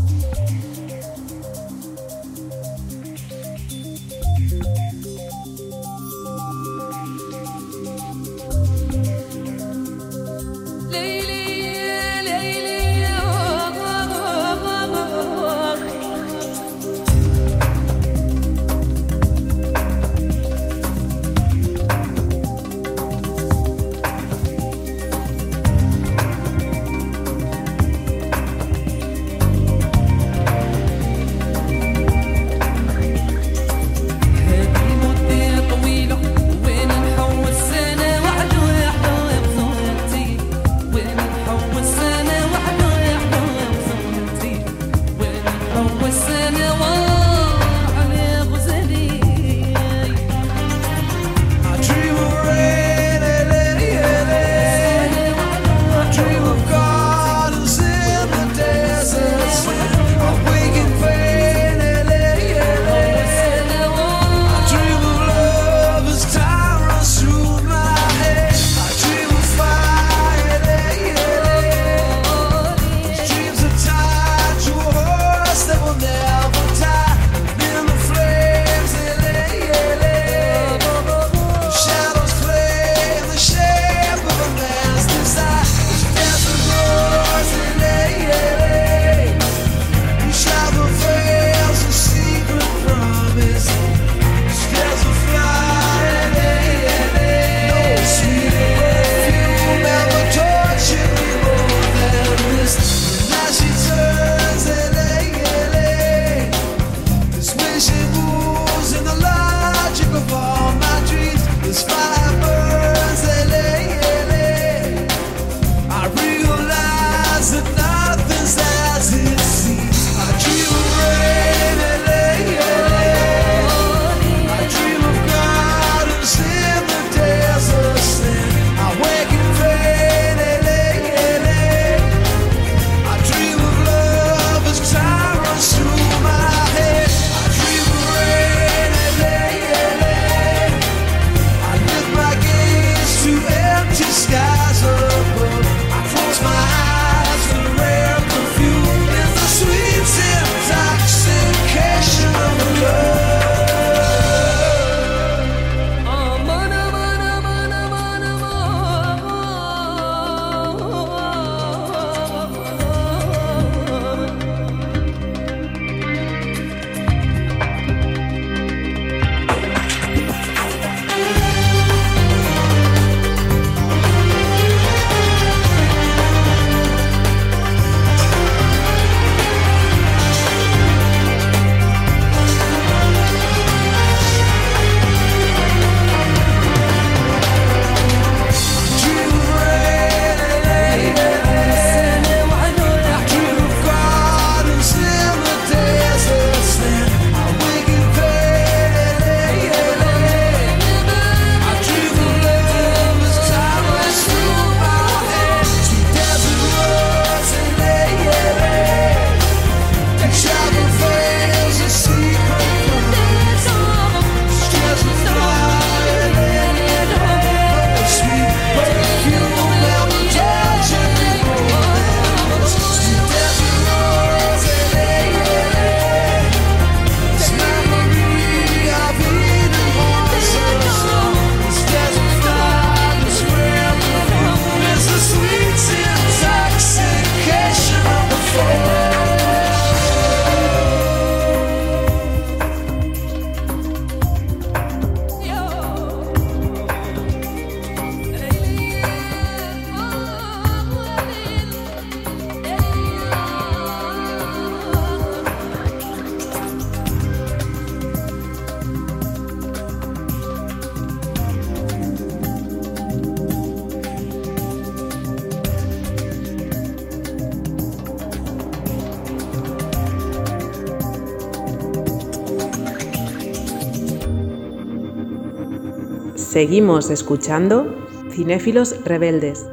Seguimos escuchando Cinéfilos Rebeldes.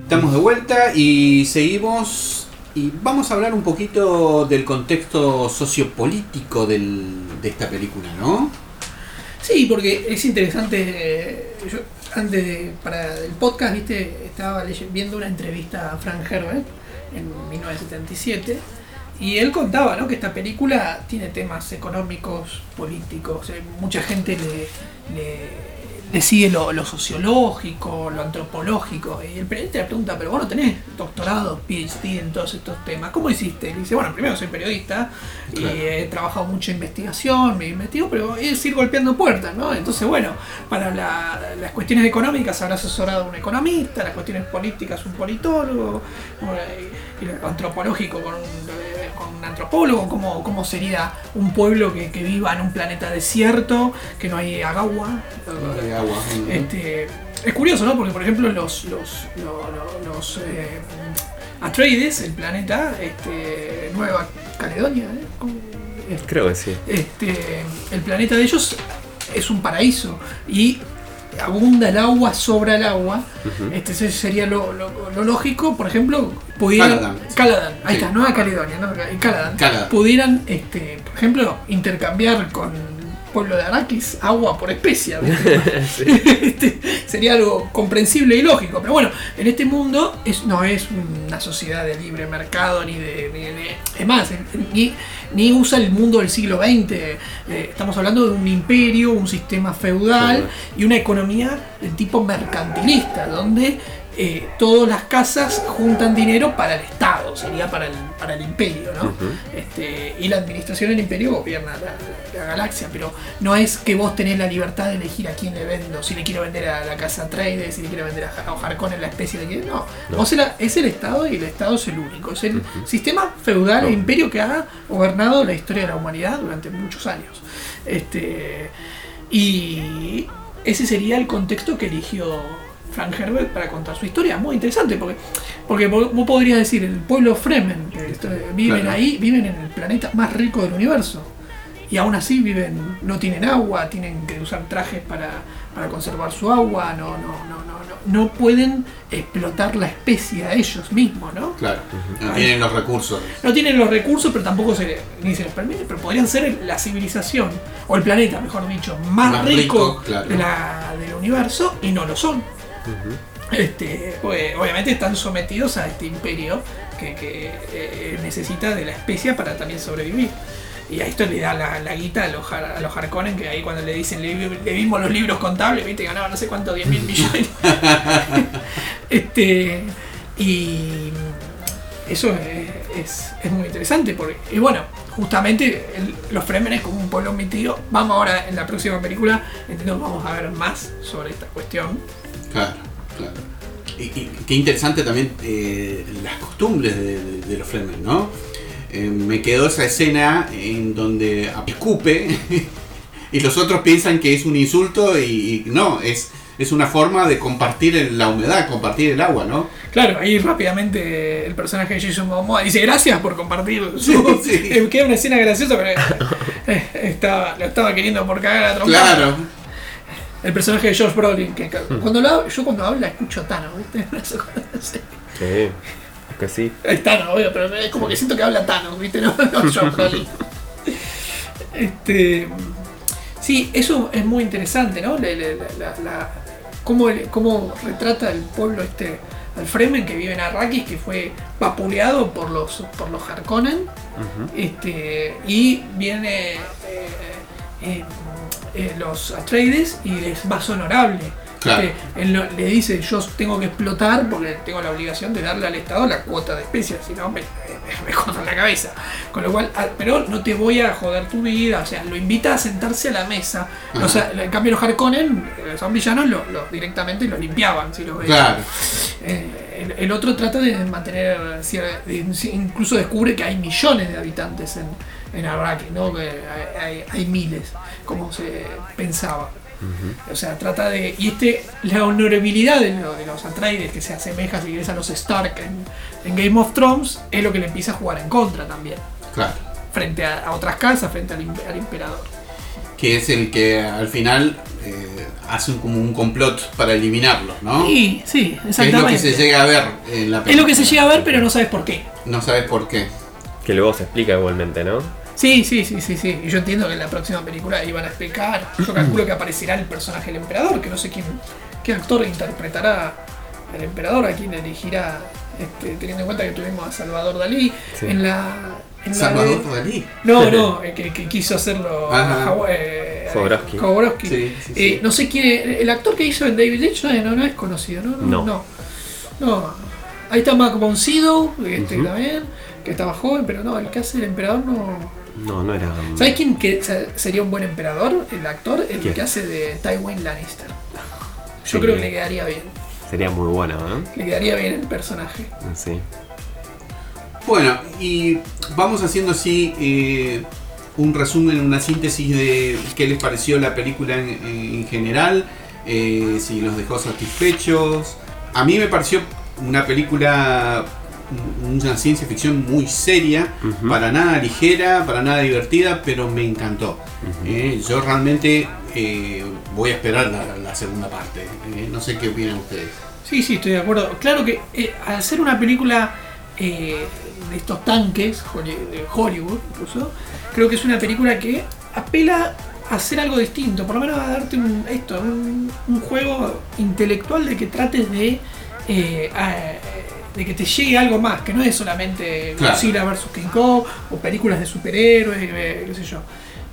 Estamos de vuelta y seguimos y vamos a hablar un poquito del contexto sociopolítico del- de esta película, ¿no? Sí, porque es interesante. eh, Yo antes de, para el podcast, viste, estaba viendo una entrevista a Frank Herbert en 1977 y él contaba, ¿no? Que esta película tiene temas económicos, políticos. eh, mucha gente le, le, sigue lo, lo sociológico, lo antropológico. Y el periodista le pregunta, pero vos no tenés doctorado, PhD en todos estos temas. ¿Cómo hiciste? Y dice, bueno, primero soy periodista Claro. y he trabajado mucho en investigación, me investigo, pero es ir golpeando puertas, ¿no? Entonces, bueno, para la- las cuestiones económicas habrá asesorado a un economista, las cuestiones políticas un politólogo, y lo antropológico con un, eh, un antropólogo, cómo, cómo sería un pueblo que, que viva en un planeta desierto, que no hay agua. Este, es curioso, ¿no? Porque, por ejemplo, los, los, lo- lo- los, eh, Atreides, el planeta, este, Nueva Caledonia, ¿eh? Este, Creo que sí. este, el planeta de ellos es un paraíso y abunda el agua, sobra el agua. Este sería lo, lo- lo lógico, por ejemplo, pudieran. Caladan. Ahí Sí. está, Nueva Caledonia, ¿no? Caladan. Caladan. Pudieran, este, por ejemplo, intercambiar con el pueblo de Arrakis agua por especia. ¿viste? Este, sería algo comprensible y lógico. Pero bueno, en este mundo es, no es una sociedad de libre mercado ni de. ni de- es más, ni, ni usa el mundo del siglo XX. Eh, estamos hablando de un imperio, un sistema feudal Feudal. y una economía del tipo mercantilista, donde eh, todas las casas juntan dinero para el Estado, sería para el, para el imperio, ¿no? este, y la administración del imperio gobierna la, la galaxia, pero no es que vos tenés la libertad de elegir a quién le vendo, si le quiero vender a la casa Trades, si le quiero vender a, Harkonnen la especie de quién, no. Vos es, la- es el Estado y el Estado es el único, es el sistema feudal e imperio que ha gobernado la historia de la humanidad durante muchos años. Este, y ese sería el contexto que eligió Frank Herbert para contar su historia. Muy interesante, porque, porque vos podrías decir, el pueblo Fremen, que esto- viven Claro. ahí, viven en el planeta más rico del universo. Y aún así viven, no tienen agua, tienen que usar trajes para, para conservar su agua, no, no, no, no, no, no pueden explotar la especie a ellos mismos, ¿no? Claro. No tienen los recursos. No tienen los recursos, pero tampoco se, ni se les permite, pero podrían ser la civilización, o el planeta, mejor dicho, más, Más rico, rico, claro. de la- del universo, y no lo son. Este, pues, obviamente están sometidos a este imperio que, que, eh, necesita de la especie para también sobrevivir. Y a esto le da la, la guita a los, a los Harkonnen, que ahí cuando le dicen, le, le vimos los libros contables, viste, ganaba no sé cuánto, 10 mil millones. este, y eso es, es- es muy interesante porque, y bueno, justamente el- los Fremen es como un pueblo omitido. Vamos ahora en la próxima película, entiendo vamos a ver más sobre esta cuestión. Claro, claro. Y, y qué interesante también eh, las costumbres de, de- de los Fremen, ¿no? Eh, me quedó esa escena en donde escupe y los otros piensan que es un insulto y, y no, es, es una forma de compartir el- la humedad, compartir el agua, ¿no? Claro, ahí rápidamente el personaje de Jason Momoa dice gracias por compartir su... Sí, sí. Eh, Queda una escena graciosa, pero eh, estaba, lo estaba queriendo por cagar a trompar. Claro. El personaje de George Brolin, que cuando lo hablo- yo cuando habla escucho a Thanos, ¿viste? Sí, es que sí. Es Thanos, obvio, pero es como que siento que habla Thanos, ¿viste? No, no George Brolin. Este, sí, eso es muy interesante, ¿no? La, la- la- la- cómo, el- cómo retrata el pueblo este, al Fremen que vive en Arrakis, que fue vapuleado por los, por los Harkonnen. este, y viene eh, eh, eh, los Atreides y es más honorable. Claro. Este, él lo- le dice, yo tengo que explotar porque tengo la obligación de darle al Estado la cuota de especias, si no me, me, me la cabeza. Con lo cual, ah, pero no te voy a joder tu vida, o sea, lo invita a sentarse a la mesa. O sea, en cambio los Harkonnen, eh, son villanos, lo, lo- directamente los limpiaban, si. Claro. Eh, el, el otro trata de mantener, incluso descubre que hay millones de habitantes en, en Arrakis, ¿no? Que hay, hay- hay miles, como se pensaba. O sea, trata de. Y este, la honorabilidad de, lo- de los Atreides, que se asemeja, si querés, a los Stark en, en Game of Thrones, es lo que le empieza a jugar en contra también. Claro. Frente a, a otras casas, frente al, al emperador. Que es el que al final eh, hace un- como un complot para eliminarlos, ¿no? Y sí, Que es lo que exactamente. se llega a ver en la película. Es lo que se llega a ver, pero no sabes por qué. No sabes por qué. Que luego se explica igualmente, ¿no? Sí, sí, sí, sí, sí. Y yo entiendo que en la próxima película iban a explicar. Yo calculo que aparecerá el personaje del emperador, que no sé quién, qué actor interpretará al emperador, a quién elegirá, este, teniendo en cuenta que tuvimos a Salvador Dalí Sí. en la. En la Salvador de- Dalí. No, no, que, que quiso hacerlo. Jawa- eh, Jodorowsky. Jodorowsky. Sí, sí, Eh, sí. no sé quién, el actor que hizo en David Lynch no, es- no, no es conocido, ¿no? No. No. No. Ahí está Mac von Sydow, este, también, que estaba joven, pero no, el que hace el emperador no. No, no era. ¿Sabes quién que se- sería un buen emperador? El actor, el ¿Quién? que hace de Tywin Lannister. Yo Sí. creo que le quedaría bien. Sería muy buena, ¿eh? Le quedaría bien el personaje. Sí. Bueno, y vamos haciendo así eh, un resumen, una síntesis de qué les pareció la película en, en general, eh, si los dejó satisfechos. A mí me pareció una película, una ciencia ficción muy seria, para nada ligera, para nada divertida, pero me encantó. Eh, yo realmente eh, voy a esperar la, la segunda parte. Eh, no sé qué opinan ustedes. Sí, sí, estoy de acuerdo. Claro que eh, al hacer una película eh, de estos tanques, de Hollywood incluso, creo que es una película que apela a hacer algo distinto, por lo menos a darte un, esto, un, un juego intelectual de que trates de, eh, a- de que te llegue algo más, que no es solamente Claro. Godzilla vs. King Kong o películas de superhéroes, eh, qué sé yo.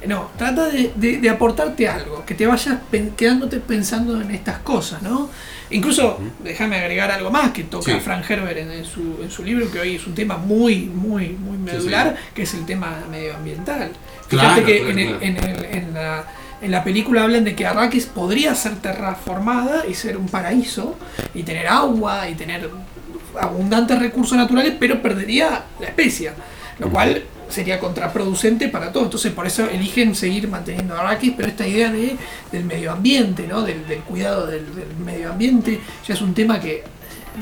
No, trata de, de- de aportarte algo, que te vayas pen- quedándote pensando en estas cosas, ¿no? Incluso, déjame agregar algo más que toca Sí. Frank Herbert en, en su, en su libro, que hoy es un tema muy, muy, muy medular, que es el tema medioambiental. Fíjate Claro, que claro, en, el- claro. en el- en la, en la película hablan de que Arrakis podría ser terraformada y ser un paraíso, y tener agua, y tener abundantes recursos naturales, pero perdería la especia, lo cual sería contraproducente para todo. Entonces por eso eligen seguir manteniendo Arrakis, pero esta idea de, del medio ambiente, ¿no? del, del cuidado del, del medio ambiente, ya es un tema que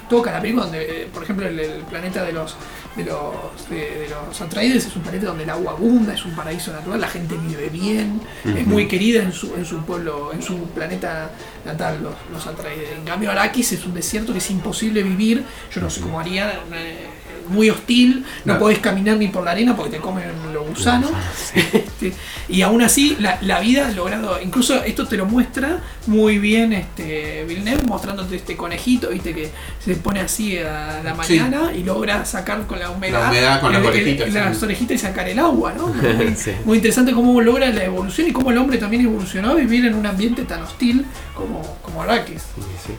toca la película donde, eh, por ejemplo, el, el planeta de los de los, de, de los Atreides es un planeta donde el agua abunda, es un paraíso natural, la gente vive bien, es muy querida en su, en su pueblo, en su planeta natal, los, los Atreides. En cambio, Arrakis es un desierto que es imposible vivir, yo no sé cómo haría, eh, muy hostil, no Claro. podés caminar ni por la arena porque te comen los gusanos. Este, y aún así, la, la vida ha logrado, incluso esto te lo muestra muy bien este Villeneuve, mostrándote este conejito, viste, que se pone así a la Sí. mañana y logra sacar con la humedad, La humedad con el- el- orejitas, las orejitas y sacar el agua, ¿no? Muy, Sí. muy interesante cómo logra la evolución y cómo el hombre también evolucionó a vivir en un ambiente tan hostil como, como Arrakis. Sí, sí.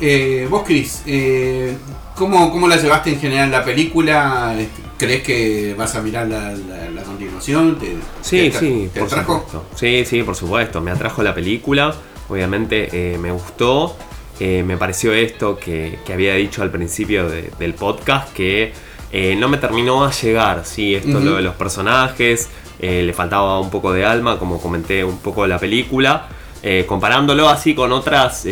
Eh, vos, Chris, eh, ¿cómo, ¿cómo la llevaste en general la película? Este, ¿Crees que vas a mirar la, la- la continuación? ¿Te, Sí, te- sí, te por atrajo? supuesto. Sí, sí, por supuesto. Me atrajo la película. Obviamente eh, me gustó. Eh, me pareció esto que, que había dicho al principio de- del podcast, que eh, no me terminó a llegar. Sí, esto Ujú. lo de los personajes. le faltaba un poco de alma, como comenté un poco de la película. comparándolo así con otras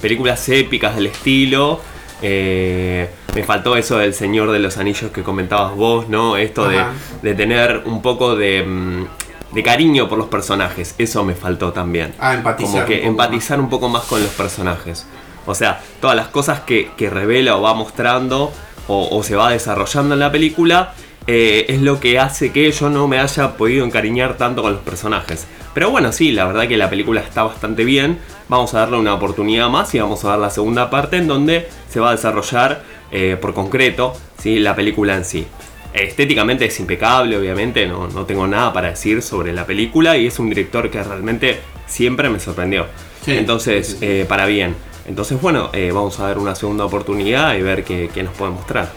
películas épicas del estilo. Eh, me faltó eso del Señor de los Anillos que comentabas vos, ¿no? Esto de, tener un poco de, mm, de cariño por los personajes. Eso me faltó también. Ah, empatizar. Como que un empatizar un poco más con los personajes. O sea, todas las cosas que, que revela o va mostrando o, o se va desarrollando en la película eh, es lo que hace que yo no me haya podido encariñar tanto con los personajes. Pero bueno, sí, la verdad que la película está bastante bien. Vamos a darle una oportunidad más y vamos a ver la segunda parte en donde se va a desarrollar eh, por concreto ¿sí? la película en sí. Estéticamente es impecable, obviamente, no, no tengo nada para decir sobre la película y es un director que realmente siempre me sorprendió. Sí, Entonces, sí, sí. eh, para bien. Entonces, bueno, eh, vamos a dar una segunda oportunidad y ver qué, qué nos puede mostrar.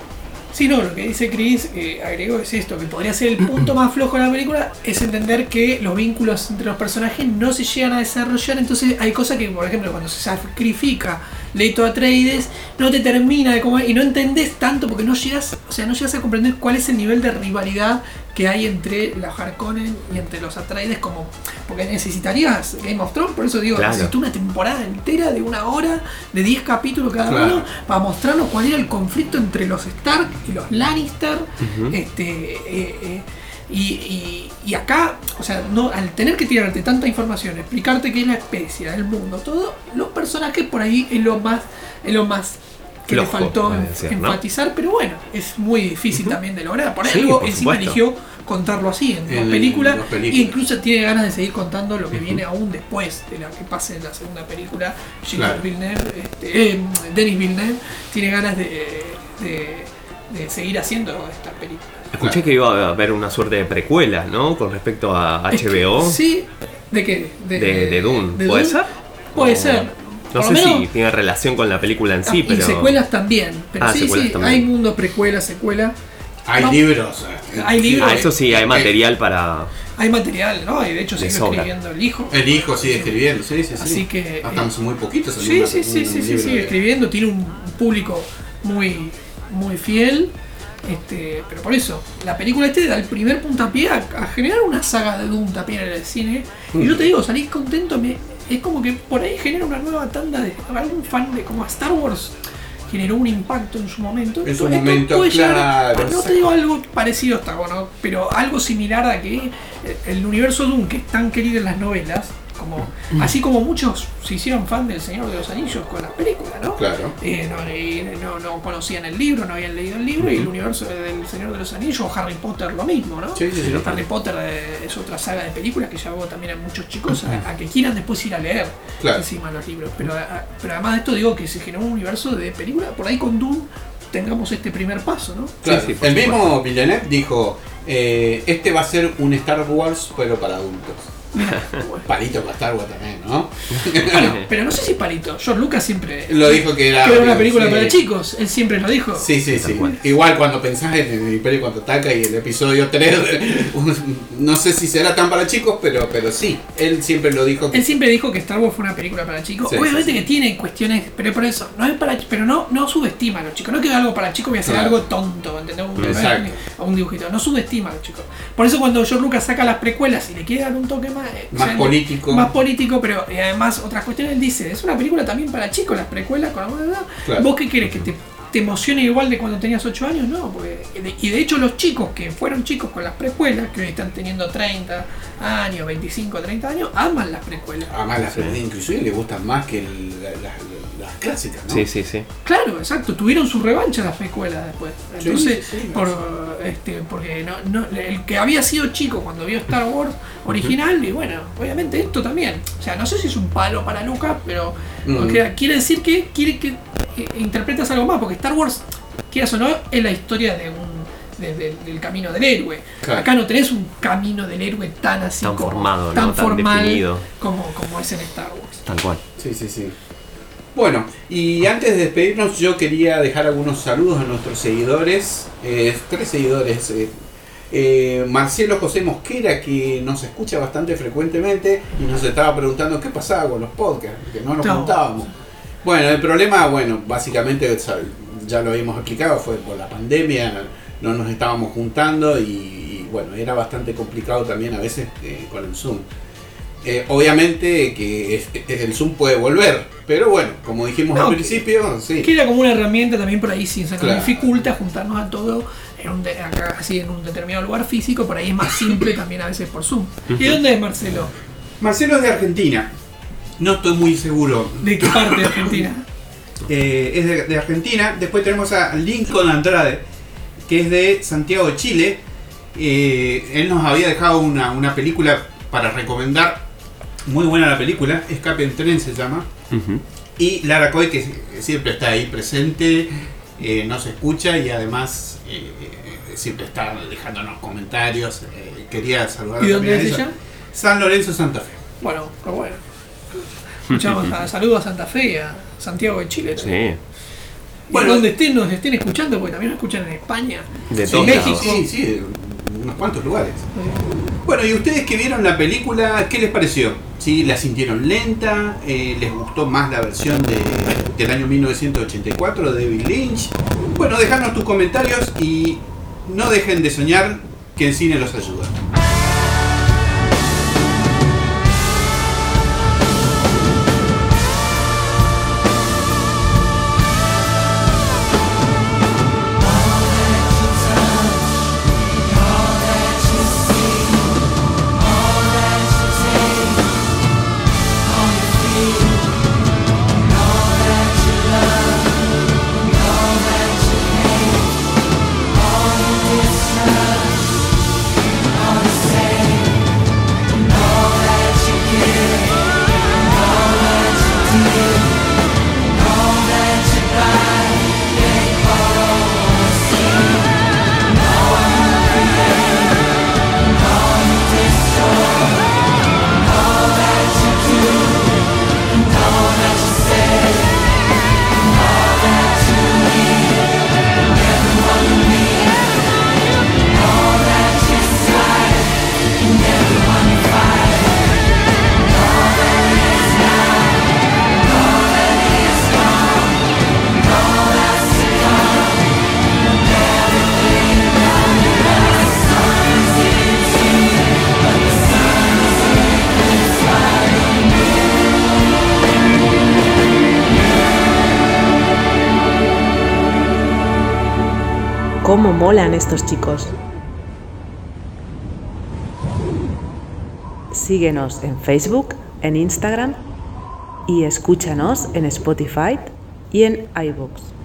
Sí, no, lo que dice Chris, eh, agregó es esto, que podría ser el punto más flojo de la película, es entender que los vínculos entre los personajes no se llegan a desarrollar, entonces hay cosas que, por ejemplo, cuando se sacrifica Leto Atreides, no te termina de comer y no entendés tanto porque no llegas, o sea, no llegas a comprender cuál es el nivel de rivalidad que hay entre los Harkonnen y entre los Atreides como porque necesitarías Game of Thrones, por eso digo, Claro. necesito una temporada entera de una hora, de 10 capítulos cada Claro. uno, para mostrarnos cuál era el conflicto entre los Stark y los Lannister. Este, eh, eh, Y, y- y acá, o sea, no, al tener que tirarte tanta información, explicarte qué es la especie, el mundo, todo, los personajes por ahí es lo más, es lo más que Flojo, le faltó enfatizar, pero bueno, es muy difícil también de lograr. Por Sí, algo por encima supuesto. eligió contarlo así en dos películas, películas. e incluso tiene ganas de seguir contando lo que viene aún después de la que pase en la segunda película. Claro. Villeneuve, este, eh, Denis Villeneuve tiene ganas de, de- de seguir haciendo estas películas. Escuché que iba a haber una suerte de precuela, ¿no? Con respecto a Es que- HBO. sí, ¿de qué? De, de Dune. ¿Puede ser? Puede O- ser. No Por sé menos- si tiene relación con la película en sí, Ah, pero. Y secuelas también. Pero Ah, sí, secuelas sí, también. hay mundo precuela, secuela. Hay No. libros. eh, Hay libros. Ah, eso sí, hay Eh, material para. Hay material, ¿no? Y de hecho sigue sobra. escribiendo el hijo. El hijo sigue escribiendo, sí, sí, sí. Así que, Hasta eh, hace muy poquito Sí, sí, sí, sí, sí, sigue escribiendo, tiene un público muy, muy fiel. Este, pero por eso, la película este da el primer puntapié a, a generar una saga de Doom también en el cine. Y yo te digo, salís contento, me, es como que por ahí genera una nueva tanda de algún fan de como a Star Wars generó un impacto en su momento. En su Esto momento, puede llegar no te digo algo parecido a Star Wars, ¿no? pero algo similar a que el universo Doom, que es tan querido en las novelas, como, así como muchos se hicieron fan del Señor de los Anillos con las películas, ¿no? Claro. Eh, no, y no, no conocían el libro, no habían leído el libro y el universo del Señor de los Anillos o Harry Potter lo mismo, ¿no? Sí, sí, sí. Harry Potter eh, es otra saga de películas que llevó también a muchos chicos a, a que quieran después ir a leer Claro. encima los libros. Pero, a- pero además de esto digo que se generó un universo de películas, por ahí con Doom tengamos este primer paso, ¿no? Claro, Sí, sí, por el supuesto. mismo Villeneuve dijo, eh, este va a ser un Star Wars pero para adultos. Palito para Star Wars también, ¿no? Bueno, pero no sé si palito. George Lucas siempre Lo dijo que era... que era una película sí. para chicos, él siempre lo dijo. Sí, sí, sí. Igual cuando pensás en el Imperio Contraataca y el episodio 3, no sé si será tan para chicos, pero, pero sí, él siempre lo dijo. Él siempre dijo que Star Wars fue una película para chicos. Sí, Obviamente sí, sí. que tiene cuestiones, pero por eso, no es para pero no, no subestima a los chicos. No que algo para chicos voy a hacer Claro. algo tonto, ¿entendés? Un, un dibujito. No subestima a los chicos. Por eso cuando George Lucas saca las precuelas y le quiere dar un toque más, eh, Más político. Más político, pero eh, además otras cuestiones él dice, es una película también para chicos, las precuelas con alguna edad. Claro. ¿Vos qué querés? ¿Que te, te emocione igual de cuando tenías 8 años? No, porque, y de hecho los chicos que fueron chicos con las precuelas, que hoy están teniendo 30 años, 25, 30 años, aman las precuelas. Además, las inclusive le gustan más que el- la- la- las clásicas, ¿no? Sí, sí, sí. Claro, exacto, tuvieron su revancha las precuelas después. Entonces, sí, sí. por, este, porque no, no- el que había sido chico cuando vio Star Wars original, y bueno, obviamente esto también. O sea, no sé si es un palo para Lucas, pero Mm. porque quiere decir que quiere que eh, interpretas algo más, porque Star Wars, quieras o no, es la historia de un de- de- del camino del héroe. Claro. Acá no tenés un camino del héroe tan así Tan como, formado, ¿no? tan Tan formal definido. como, como es en Star Wars. Tal cual. Sí, sí, sí. Bueno, y antes de despedirnos, yo quería dejar algunos saludos a nuestros seguidores. eh, tres seguidores. eh, eh, Marcelo José Mosquera, que nos escucha bastante frecuentemente y nos estaba preguntando qué pasaba con los podcasts, que no nos No. juntábamos. Bueno, el problema, bueno, básicamente ya lo habíamos explicado, fue por la pandemia, no nos estábamos juntando y, y, bueno, era bastante complicado también a veces eh, con el Zoom. Eh, obviamente que es- es- el Zoom puede volver, pero bueno, como dijimos No, al que- principio, sí. Queda como una herramienta también por ahí, si se nos Claro. dificulta juntarnos a todo en un, de- acá, así en un determinado lugar físico, por ahí es más simple también a veces por Zoom. ¿Y dónde es Marcelo? Marcelo es de Argentina, no estoy muy seguro. ¿De qué parte de Argentina? Eh, es de, de Argentina. Después tenemos a Lincoln Andrade, que es de Santiago de Chile. Eh, él nos había dejado una, una película para recomendar. Muy buena la película, Escape en tren se llama. Y Lara Coy, que siempre está ahí presente, eh, nos escucha y además eh, eh, siempre está dejándonos comentarios. eh, quería saludar ¿Y dónde es ella. ella? San Lorenzo, Santa Fe. Bueno, pero bueno. Escuchamos a, saludos a Santa Fe y a Santiago de Chile. también. Sí. Bueno. donde estén, nos estén escuchando, porque también nos escuchan en España. De todos México. lados. Sí, sí, unos cuantos lugares. Bueno, y ustedes que vieron la película, ¿qué les pareció? ¿Sí, ¿La sintieron lenta? Eh, ¿Les gustó más la versión de, del año 1984 de David Lynch? Bueno, dejadnos tus comentarios y no dejen de soñar que el cine los ayuda. Molan estos chicos. Síguenos en Facebook, en Instagram y escúchanos en Spotify y en iBooks.